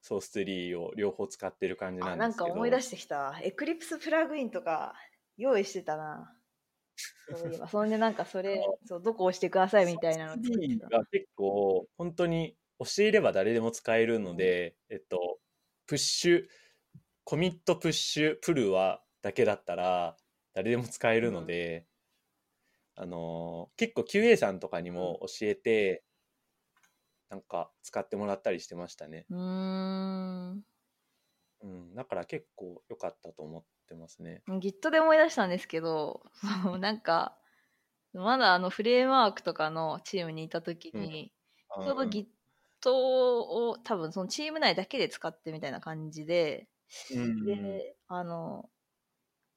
ソースツリーを両方使ってる感じなんんですけど。か思い出してきた。エクリプスプラグインとか用意してたな。そういえば、そんでなんかそれ、そうどこ押してくださいみたいなの作ってた。が結構本当に教えれば誰でも使えるので、えっと、プッシュ、コミットプッシュプルはだけだったら誰でも使えるので、あのー結構 QA さんとかにも教えて、なんか使ってもらったりしてましたね。うーん。うん、だから結構良かったと思ってますね。Git で思い出したんですけど、そのなんか、まだあのフレームワークとかのチームにいた時に、ちょうどうん Git を多分そのチーム内だけで使ってみたいな感じで、うんで、あの、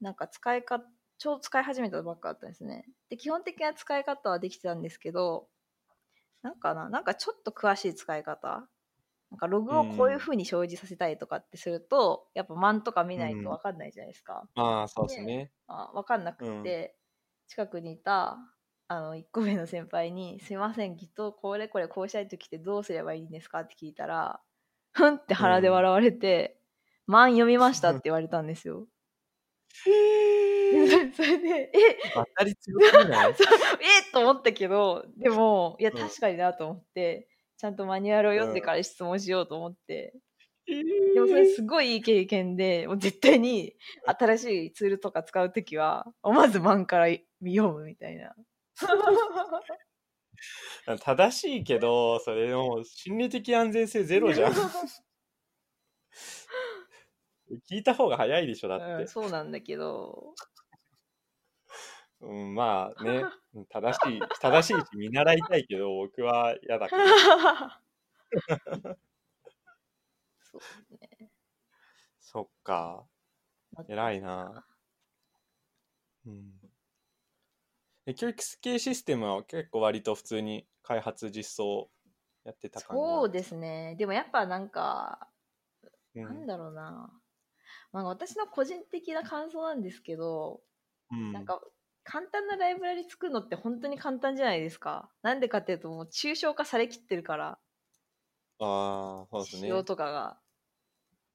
なんか使いか、ちょうど使い始めたばっかだったんですね。で、基本的な使い方はできてたんですけど、なんかな、なんかちょっと詳しい使い方なんかログをこういう風に表示させたいとかってすると、やっぱマンとか見ないとわかんないじゃないですか。まあそうですね。あ分かんなくて、近くにいたあの1個上の先輩に「すいません Git これこれこうしたい時ってどうすればいいんですか?」って聞いたら「ふん」って腹で笑われて「満読みました」って言われたんですよ。それで「え当たり強すぎない？えと思ったけどでもいやうん確かになと思って、ちゃんとマニュアルを読んでから質問しようと思って、ででもそれすごいいい経験で、もう絶対に新しいツールとか使うときは、まず漫から読むみたいな。正しいけど、それもう心理的安全性ゼロじゃん。聞いた方が早いでしょ、だってうん。そうなんだけど、うん、まあね、うん正しい、正しいし見習いたいけど、僕は嫌だから。そうね。そっか、偉いな。うん。え教育系システムは結構割と普通に開発実装やってた感じそうですね。でもやっぱなんか、うんなんだろうな。まあ、私の個人的な感想なんですけど、うんなんか簡単なライブラリ作るのって本当に簡単じゃないですか。なんでかっていうともう抽象化されきってるから、ああ、そうですね。仕様とかが。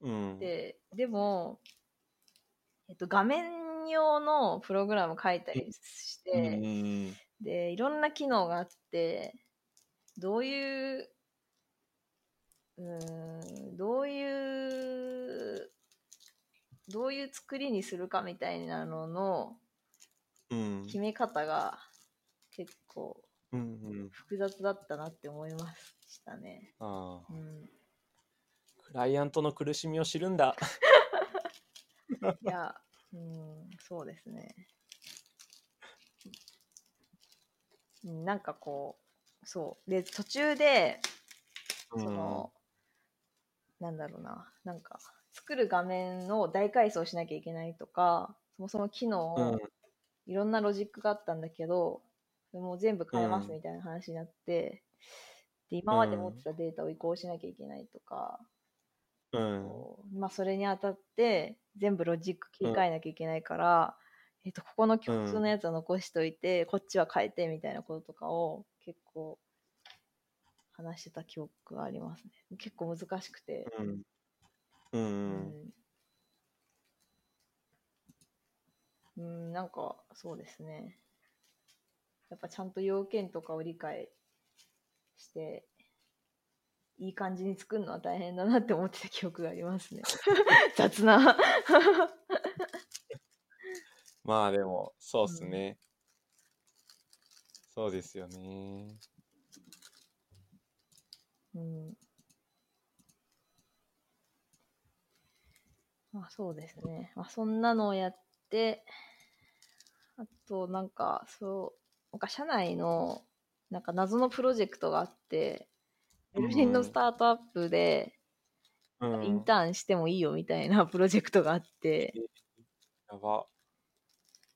うん。で、でも、えっと、画面用のプログラム書いたりして、んで、いろんな機能があって、どういう、うーん、どういう、どういう作りにするかみたいなのの決め方が結構うんうん。複雑だったなって思いましたね。ああう。ん。クライアントの苦しみを知るんだ。いや、うん、そうですね。うんなんかこう、そう。で、途中で、その、なんだろうな、なんか、作る画面を大改装しなきゃいけないとか、そもそも機能うん、を、いろんなロジックがあったんだけど、もう全部変えますうんみたいな話になって、で、今まで持ってたデータを移行しなきゃいけないとか、うん。まあ、それにあたって全部ロジック切り替えなきゃいけないから、えっとここの共通のやつは残しといて、こっちは変えてみたいなこととかを結構話してた記憶がありますね結構難しくて、うん。う。うんうん、なんかそうですねやっぱちゃんと要件とかを理解していい感じに作るのは大変だなって思ってた記憶がありますね 雑な まあでも、そうっすね。そうですよね。うんまあそうですね。まあそんなのをやって、あとなんかそう、なんか社内のなんか謎のプロジェクトがあって、ベルリンのスタートアップでうん。インターンしてもいいよみたいなプロジェクトがあって、やば。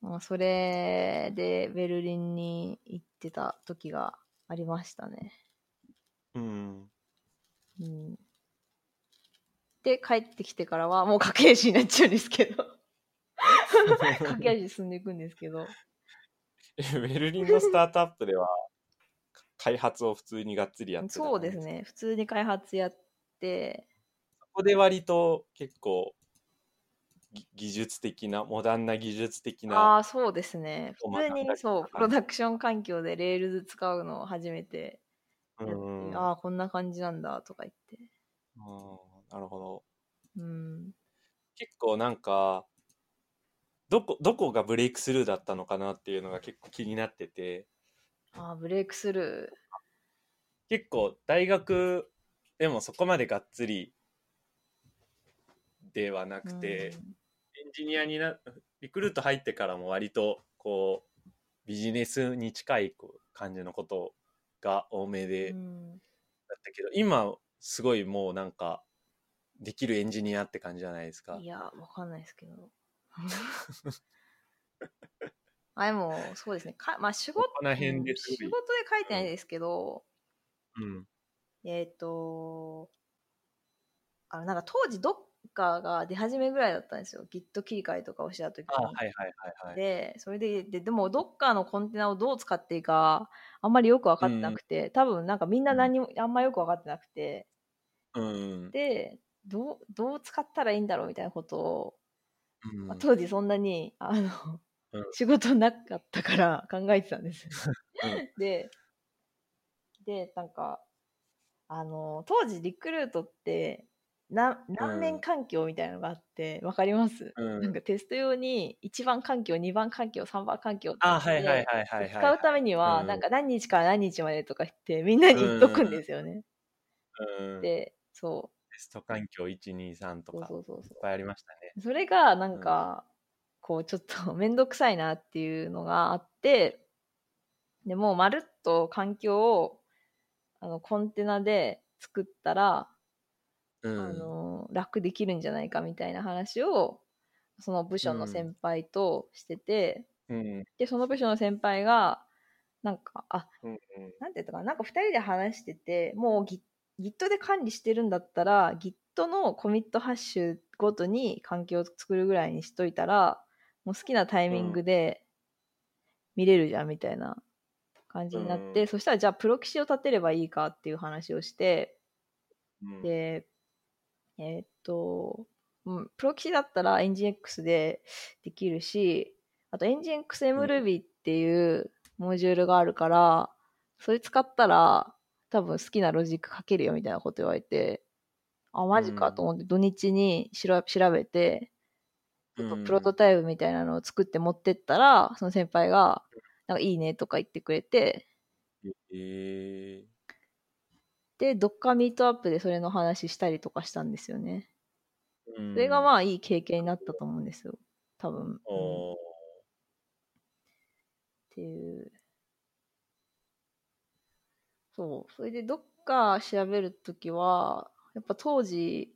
まあそれでベルリンに行ってた時がありましたね。うん。うん。で、帰ってきてからはもう駆け足になっちゃうんですけど。駆け足で進んでいくんですけど。え ベルリンのスタートアップでは、開発を普通にがっつりやってたそうです。ね。普通に開発やって、そこで割と結構、ぎ技術的な、モダンな技術的あな、あ、そうですね。を普通にそう、プロダクション環境で Rails 使うのを初めてうん。ああ、こんな感じなんだとか言って。うんなるほど。うん。結構なんか、どこ、どこがブレイクスルーだったのかなっていうのが結構気になってて、ああ、ブレイクスル結構大学でもそこまでがっつりではなー。くて、うんエンジニアにな、リクルート入ってからも割とこう、ビジネスに近いこう感じのことが多めで、うんだったけど、今すごいもうなんか、できるエンジニアって感じじゃないですかい。や、わかんないですけど。あ、でも、そうですね。かまあ、仕事、このですごい仕事で書いてないですけど、うん。えっ、と、あの、なんか当時、ドッカーが出始めぐらいだったんですよ。Git 切り替えとかをしてた時に。あ、はいはいはいはい。で、それで、で、でも、ドッカーのコンテナをどう使っていいか、あんまりよく分かってなくて、多分、なんかみんな何も、あんまよく分かってなくて、うん。で、どう、どう使ったらいいんだろうみたいなことを、うんまあ、当時そんなに、あの、うん仕事なかったから考えてたんです。うんで、で、なんか、あの、当時リクルートって、な何面環境みたいなのがあって、わかります、うんなんかテスト用に1番環境、2番環境、3番環境って。使うためには、うんなんか何日から何日までとか言って、みんなに言っとくんですよね。うん、テで、そスト環境1、2、3とか、そうそうそういっ。ぱいありましたね。それがなんか、こうちょっとめんどくさいなっていうのがあって、でもうまるっと環境をあのコンテナで作ったら、うん。あの楽できるんじゃないかみたいな話をその部署の先輩としてて、うん。で、その部署の先輩が、なんか、あ、うん。うん。なんて言ったかな、なんか2人で話してて、もう Git で管理してるんだったら、Git のコミットハッシュごとに環境を作るぐらいにしといたら、もう好きなタイミングで見れるじゃんみたいな感じになって、うん。そしたらじゃあプロキシを立てればいいかっていう話をして、うん、で、えーっと、うん、プロキシだったら NGX でできるし、あと NGXMRuby っていうモジュールがあるから、それ使ったら多分好きなロジック書けるよみたいなこと言われて、あ、マジかと思って土日に調べて、ちょっとプロトタイプみたいなのを作って持ってったら、その先輩が、なんかいいねとか言ってくれて、えで、ドッカーミートアップでそれの話したりとかしたんですよね。ー、それがまあ、あいい経験になったと思うんですよ。多分。っていう。そう。それでどっか調べるときは、やっぱ当時、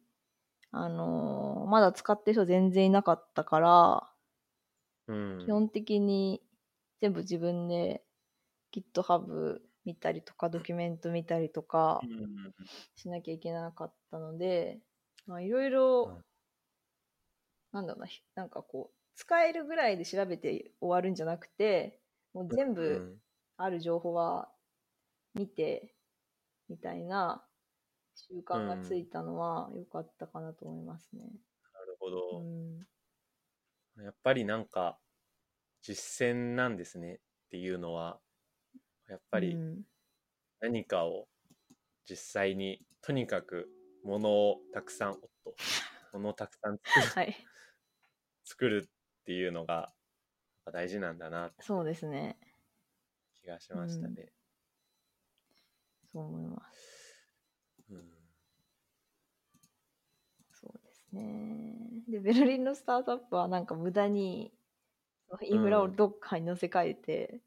あのーまだ使ってる人全然いなかったから、うん、基本的に全部自分で GitHub 見たりとか、ドキュメント見たりとかうん。しなきゃいけなかったので、まあいろいろうん、なんだろうな、ひなんかこう、使えるぐらいで調べて終わるんじゃなくて、もう全部、うん。ある情報は見てみたいな習慣がついたのは良かったかなと思いますね。なるほうど、ん、やっぱりなんか実践なんですねっていうのはやっぱりうん何かを実際にとにかくものをたくさんおっとものをたくさん作るはい、作るっていうのが大事なんだなそうですね。気がしましたね。そう思います。うんそうですね。で、ベルリンのスタートアップはなんか無駄にインフラをどっかに乗せ替えて、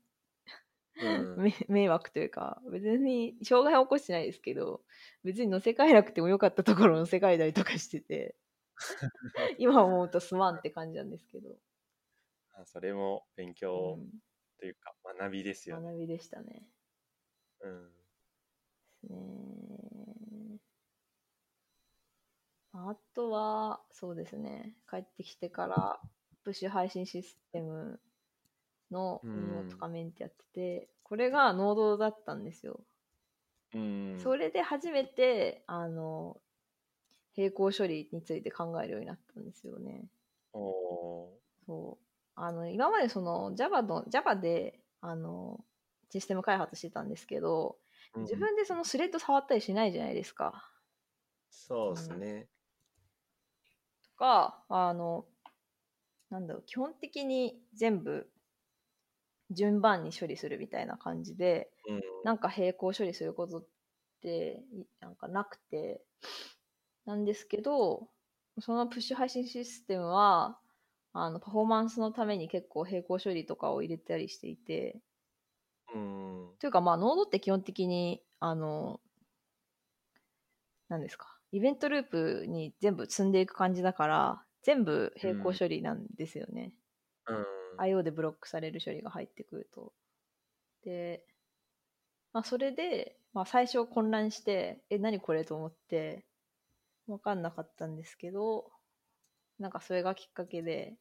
うんめ迷惑というか、別に障害は起こしてないですけど、別に乗せ替えなくてもよかったところを乗せ替えたりとかしてて、今思うとすまんって感じなんですけど、あそれも勉う強ん、というか学びですよね。学びでしたね。うんねあとは、そうですね、帰ってきてから、プッシュ配信システムの運用とかメンテやってて、これがノードだったんですよ。うんそれで初めて、あの、並行処理について考えるようになったんですよね。おそう。あの、今までその Java の、Java で、あの、システム開発してたんですけど、ー自分でそのスレッド触ったりしないじゃないですか。そうですね。とか、あの、なんだろう、基本的に全部順番に処理するみたいな感じで、うん。なんか並行処理することっていなんかなくて、なんですけど、そのプッシュ配信システムは、あの、パフォーマンスのために結構並行処理とかを入れたりしていて、うん。というかまあ、ノードって基本的に、あの、何ですか、イベントループに全部積んでいく感じだから、全部並行処理なんですよね。うん IO でブロックされる処理が入ってくると。で、まあ、それで、まあ、最初混乱して、え、何これと思って、わかんなかったんですけど、なんかそれがきっかけで、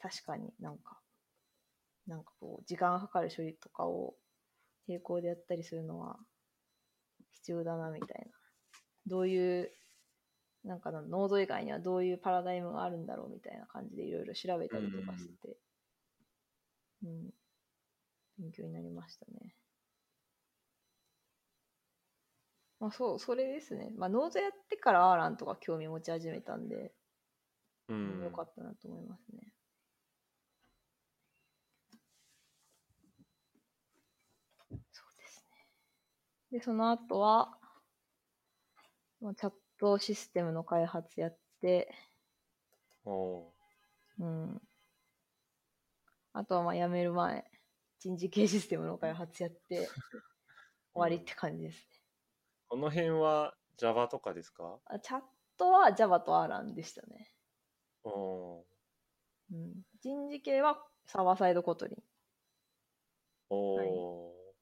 確かになんか、なんかこう、時間がかかる処理とかを並行でやったりするのは必要だな、みたいな。どういう、なんかなノード以外にはどういうパラダイムがあるんだろうみたいな感じでいろいろ調べたりとかしてて、うん、勉強になりましたね。まあそう、それですね。まあノードやってからアーランとか興味持ち始めたんで、うんよかったなと思いますね。そうですね。で、その後は、まあチャットシステムの開発やって、おうん。あとはまあ辞める前、人事系システムの開発やって、終わりって感じですね。この辺は Java とかですか？あチャットは Java と Alan でしたね。おうん、人事系はサーバーサイドコトリン。おお、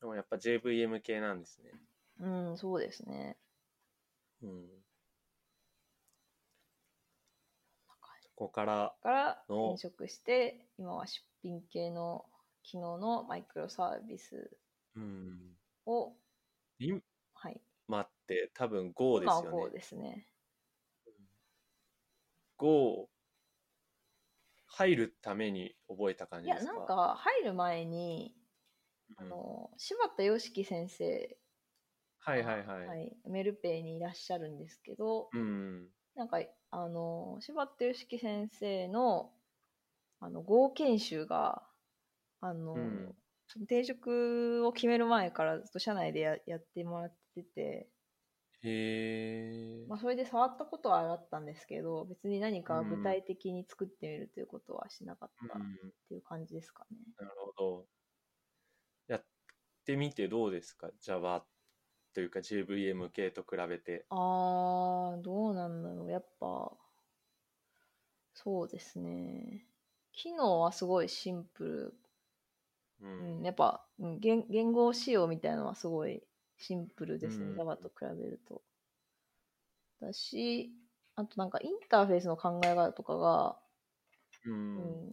でもやっぱ JVM 系なんですね。うん、そうですね。うん。ここから、からの転職して、今は出品系の機能のマイクロサービスうん。はい。って多分 Go ですよ Go ね。ですね。Go 入るために覚えた感いや、じですか？なんか入る前に、うんあの、柴田良樹先生はいはいはい。はい、メルペイにいらっしゃるんですけど、うん。なんか、あの、柴田良樹先生の、あの、合研修が、あの、うん転職を決める前からずっと社内でややってもらってて、へえ。まあ、それで触ったことはあったんですけど、別に何か具体的に作ってみるということはしなかったっうんていう感じですかね。なるほど。やってみてどうですか ?Java というか JVM 系と比べて。あー、どうなんだろう。やっぱ、そうですね。機能はすごいシンプルう。うんん、やっぱ、うん言言語仕様みたいなのはすごいシンプルですね、うん Java と比べると。だし、あとなんかインターフェースの考え方とかが、う。うん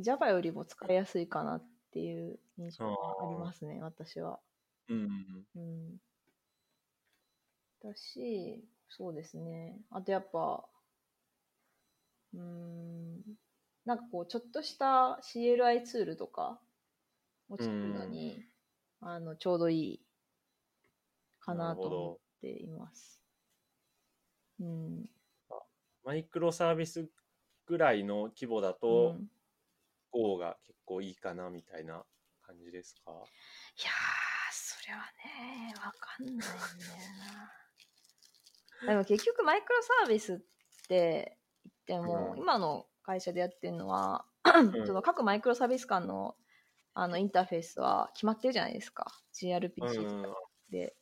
ん、Java よりも使いやすいかなっていう印象がありますね、私は。うん。うん。だし、そうですね。あとやっぱ、うーん、なんかこう、ちょっとした CLI ツールとかを作るのに、あの、ちょうどいいかなと思っています。うん。マイクロサービスぐらいの規模だと、うん Go が結構いいかなみたいな感じですか？いやー、それはね、わかんないんだよな。でも結局マイクロサービスって言っても、うん。今の会社でやってるのは、ん。その各マイクロサービス間のあのインターフェースは決まってるじゃないですか。GRPC とかで。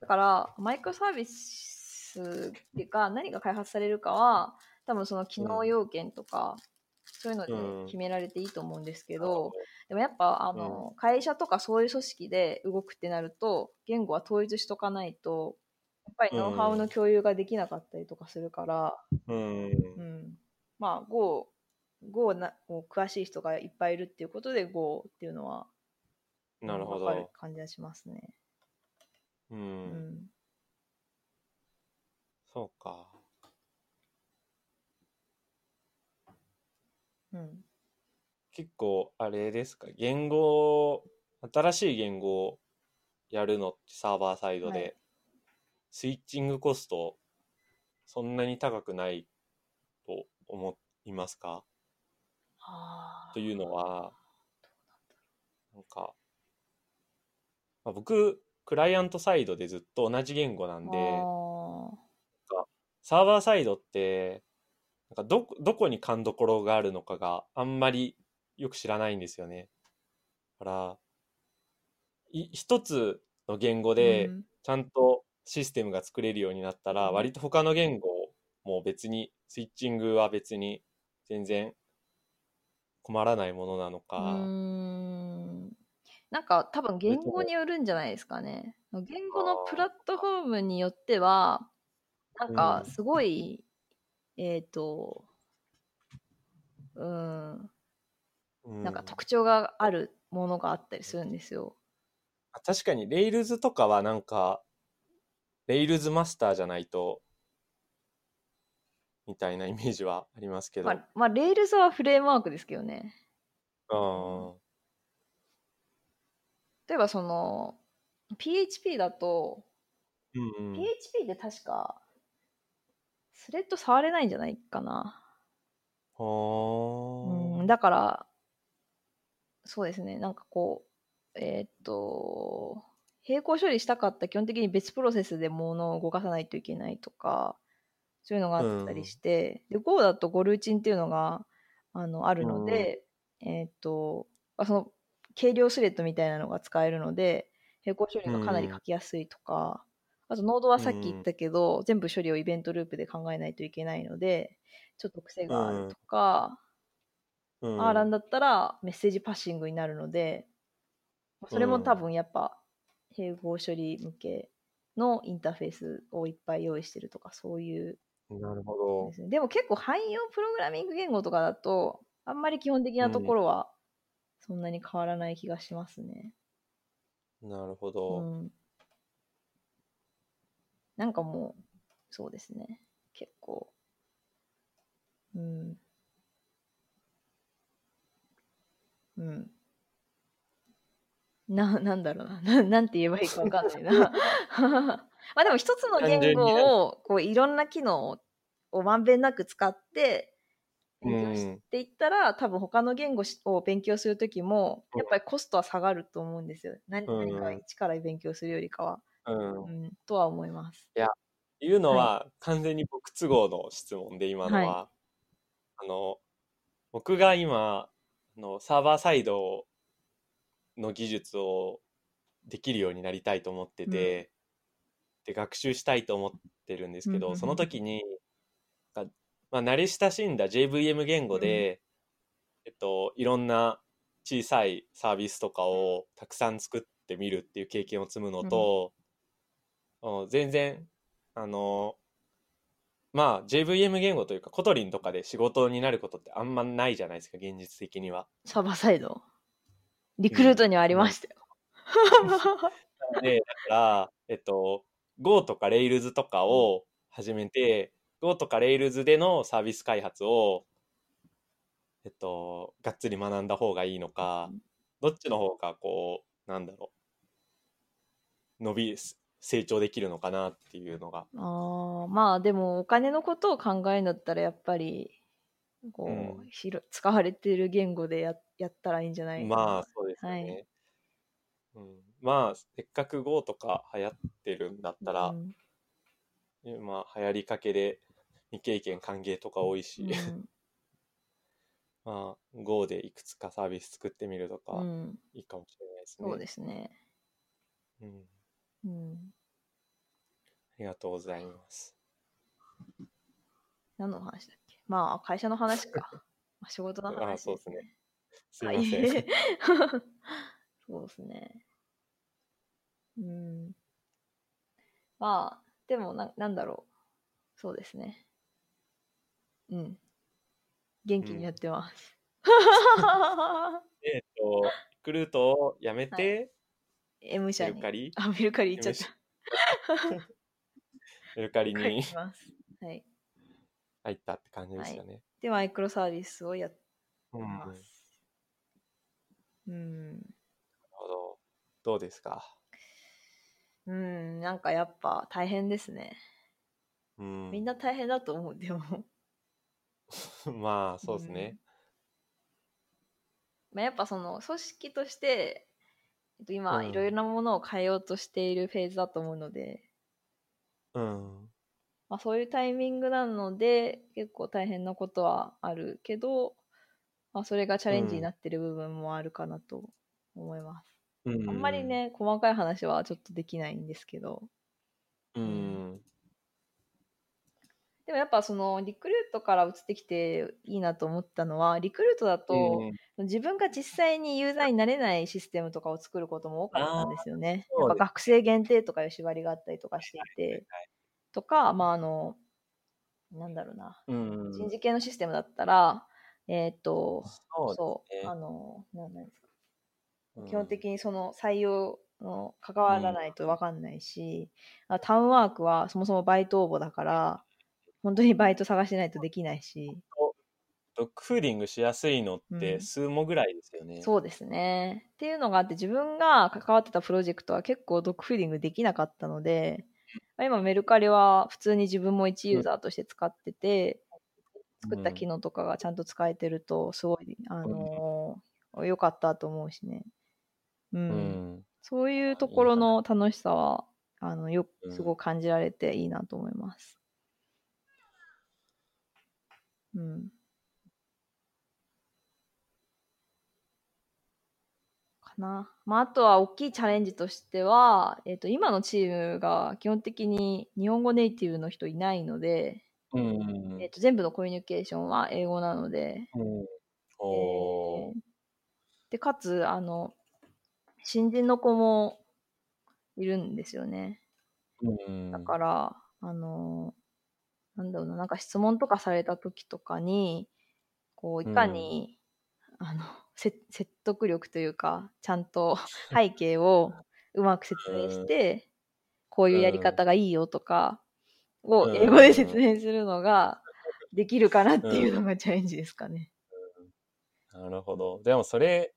だから、マイクロサービスっていうか、何が開発されるかは、多分その機能要件とか、そういうのうん。で決められていいと思うんですけど、でもやっぱあの、会社とかそういう組織で動くってなると言語は統一しとかないとやっぱりノウハウの共有ができなかったりとかするから、うん。うんまあ Go, Go な詳しい人がいっぱいいるっていうことで Go っていうのはなるほど。感じがしますね。う。うんんそうか。うん結構、あれですか、言語、新しい言語をやるのってサーバーサイドで、はいスイッチングコスト、そんなに高くないと思いますか？というのは、なんか、まあ、僕、クライアントサイドでずっと同じ言語なんで、あサーバーサイドって、なんかど、どこに勘どころがあるのかがあんまりよく知らないんですよね。だから、い一つの言語ーでうん。ちゃんとシステムが作れるようになったら、うん。割と他の言語も別に、スイッチングは別に全然困らないものなのか、うーん。なんか多分言語によるんじゃないですかね。言語のプラットフォームによっては、なんかすごい、えっ、と、うん、うん。なんか特徴があるものがあったりするんですよ。確かに、レイルズとかはなんか、レイルズマスターじゃないと、みたいなイメージはありますけど。まあ、まあ、 Rails はフレームワークですけどね。あ例えばその、PHP だと、ーうんうん。PHP で確か、スレッド触れないんじゃないかな。はうん、だから、そうですね、なんかこう、えーっと、並行処理したかったら基本的に別プロセスで物を動かさないといけないとか、そういうのがあったりして、で、Go だと Go ルーチンっていうのが、あの、あるので、えーっと、あその、軽量スレッドみたいなのが使えるので、並行処理がかなり書きやすいとか、あと、ノードはさっき言ったけど、全部処理をイベントループで考えないといけないので、ちょっと癖があるとか、うん。アーランだったらメッセージパッシングになるので、それも多分やっぱ併合処理向けのインターフェースをいっぱい用意してるとかそういうなるほどで。でも結構汎用プログラミング言語とかだとあんまり基本的なところはそんなに変わらない気がしますね。なるほうど。ん。なんかもうそうですね。結構。うん。うん。な、なんだろうな。ななんて言えばいいかわかんないな。まあでも一つの言語を、こういろんな機能をまんべんなく使って、勉強していったら、多分他の言語しを勉強するときも、やっぱりコストは下がると思うんですよ。何うん何か一から勉強するよりかは。うん。っうん、とは思います。ていうのは、完全に僕都合の質問で今のは、はあの、僕が今、あのサーバーサイドの技術をできるようになりたいと思ってて、で、学習したいと思ってるんですけど、うんうんうんその時に、がまあ、慣れ親しんだ JVM 言語で、えっと、いろんな小さいサービスとかをたくさん作ってみるっていう経験を積むのと、うん全然、あの、まあ JVM 言語というか Kotlin とかで仕事になることってあんまないじゃないですか、現実的には。サーバーサイド？リクルートにはありましたよ。で、だから、えっと、Go とか Rails とかを始めて、Go とか Rails でのサービス開発を、えっと、がっつり学んだ方がいいのか、どっちの方がこう、なんだろう、伸び、成長できるのかなっていうのが。ああ、まあでもお金のことを考えるんだったらやっぱり、こう、うんひろ使われている言語でややったらいいんじゃない。まあ、そうですよね。はいうん、まあ、せっかく Go とか流行ってるんだったら、うんまあ、流行りかけで未経験歓迎とか多いし、うん まあ、Go でいくつかサービス作ってみるとか、うんいいかもしれないですね。そうですね。うん。うん。ありがとうございます。何の話だっけ？まあ、会社の話か。まあ、仕事の話、あそうですね。すいはいません。そうですね。うん。まあ、でもな、なんだろう。そうですね。うん。元気にやってます。えっと、リクルートを辞めて、M メ社に。ルカリあ、メルカリ行っちゃった。メルカリに。はい。入ったって感じですよね。で、マイクロサービスをやってうん。なるます。うん。ほど。どうですか？うん、なんかやっぱ大変ですね。うん。みんな大変だと思う、でも。まあ、そうですね。まあ、やっぱその組織として、えっと、今うんいろいろなものを変えようとしているフェーズだと思うので、うん。まあ、そういうタイミングなので結構大変なことはあるけど、まあ、それがチャレンジになってる部分もあるかなと思います。うん。あんまり。ね細かい話はちょっとできないんですけどうん。でもやっぱそのリクルートから移ってきていいなと思ったのはリクルートだと、うん自分が実際にユーザーになれないシステムとかを作ることも多かったんですよね。やっぱ学生限定とかいう縛りがあったりとかしていて、とか、まああの、なんだろうな、うん。人事系のシステムだったら、えーっと、そうね。あの、なんなんですか、うん。基本的にその採用の関わらないと分かんないし、あタウンワークはそもそもバイト応募だから、本当にバイト探してないとできないし、ドッグフーディングしやすいのっうん。て数もぐらいですよね。そうですね。っていうのがあって、自分が関わってたプロジェクトは結構ドッグフーディングできなかったので、まあ今メルカリは普通に自分も一ユーザーとして使ってて、作った機能とかがちゃんと使えてると、すごい、あのー良かったと思うしね。うん。うん。そういうところの楽しさは、あの、ようんすごく感じられていいなと思います。うん。かな。まあ、あとは大きいチャレンジとしては、えっ、と、今のチームが基本的に日本語ネイティブの人いないので、うん。えっ、と、全部のコミュニケーションは英語なので、うん。おーで、かつ、あの、新人の子もいるんですよね。うんだから、あの、なんだろうな、なんか質問とかされた時とかに、こう、いかに、あの、せ説得力というか、ちゃんと背景をうまく説明して、こういうやり方がいいよとかをうん。英語で説明するのができるかなっていうのがチャレンジですかね。なるほど。でもそれ、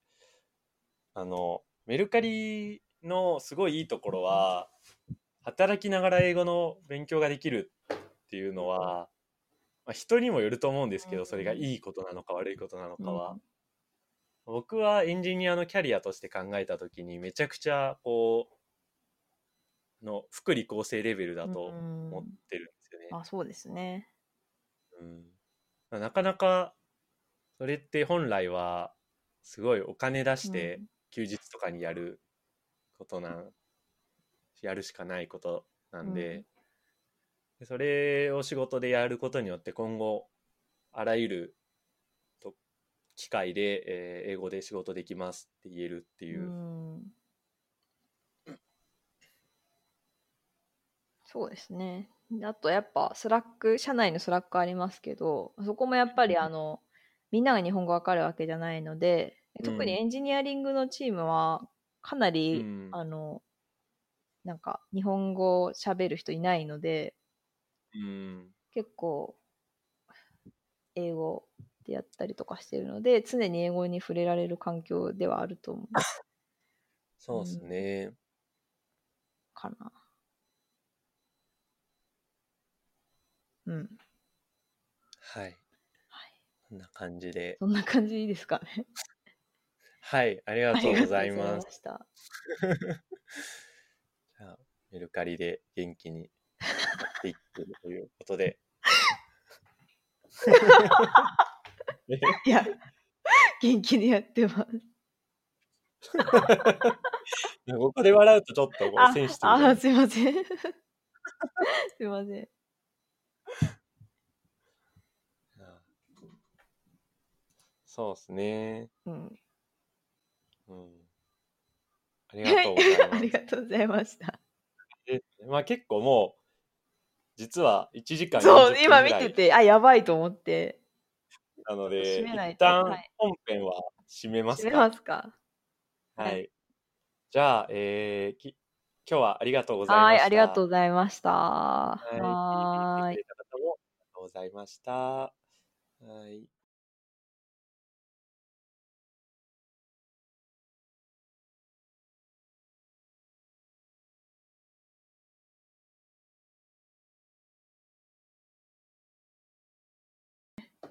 あの、メルカリのすごいいいところは、働きながら英語の勉強ができるっていうのは、まあ、人にもよると思うんですけど、うん。それがいいことなのか悪いことなのかは。うん僕はエンジニアのキャリアとして考えたときに、めちゃくちゃ、こう、の福利厚生レベルだと思ってるんですよね。あ、そうですね。うん、なかなかそれって本来はすごいお金出してうん休日とかにやることなん、やるしかないことなんで,、うんでそれを仕事でやることによって今後あらゆると機会で、えー英語で仕事できますって言えるっていう。う、ん。そうですね。であとやっぱ Slack、社内の Slack ありますけど、そこもやっぱりあの、みんなが日本語わかるわけじゃないので、特にうん。エンジニアリングのチームはかなり、うん。あの、なんか日本語を喋る人いないので、うん。結構英語でやったりとかしてるので、常に英語に触れられる環境ではあると思う そうですね、かな。うん。はいはい。こんな感じでそんな感じですかね。はいありがあとうございます。じゃあ、メルカリで元気にやっていってるということで。えいや、元気にやってます。ここで笑うとちょっとこあうセンシティブなあ、すいません。すいません。そうですね。うん。うん。ありがとうございま あすりがとうございました。で。まあ結構もう、実は1時間そう、40今見てて、あ、やばいと思って。なので、一旦はい本編は締めます閉めか。ますか。はい。はいじゃあ、えー、き今日はありがとうございました。はい、ありがとうございました。はい。はーいありがとうございました。はい。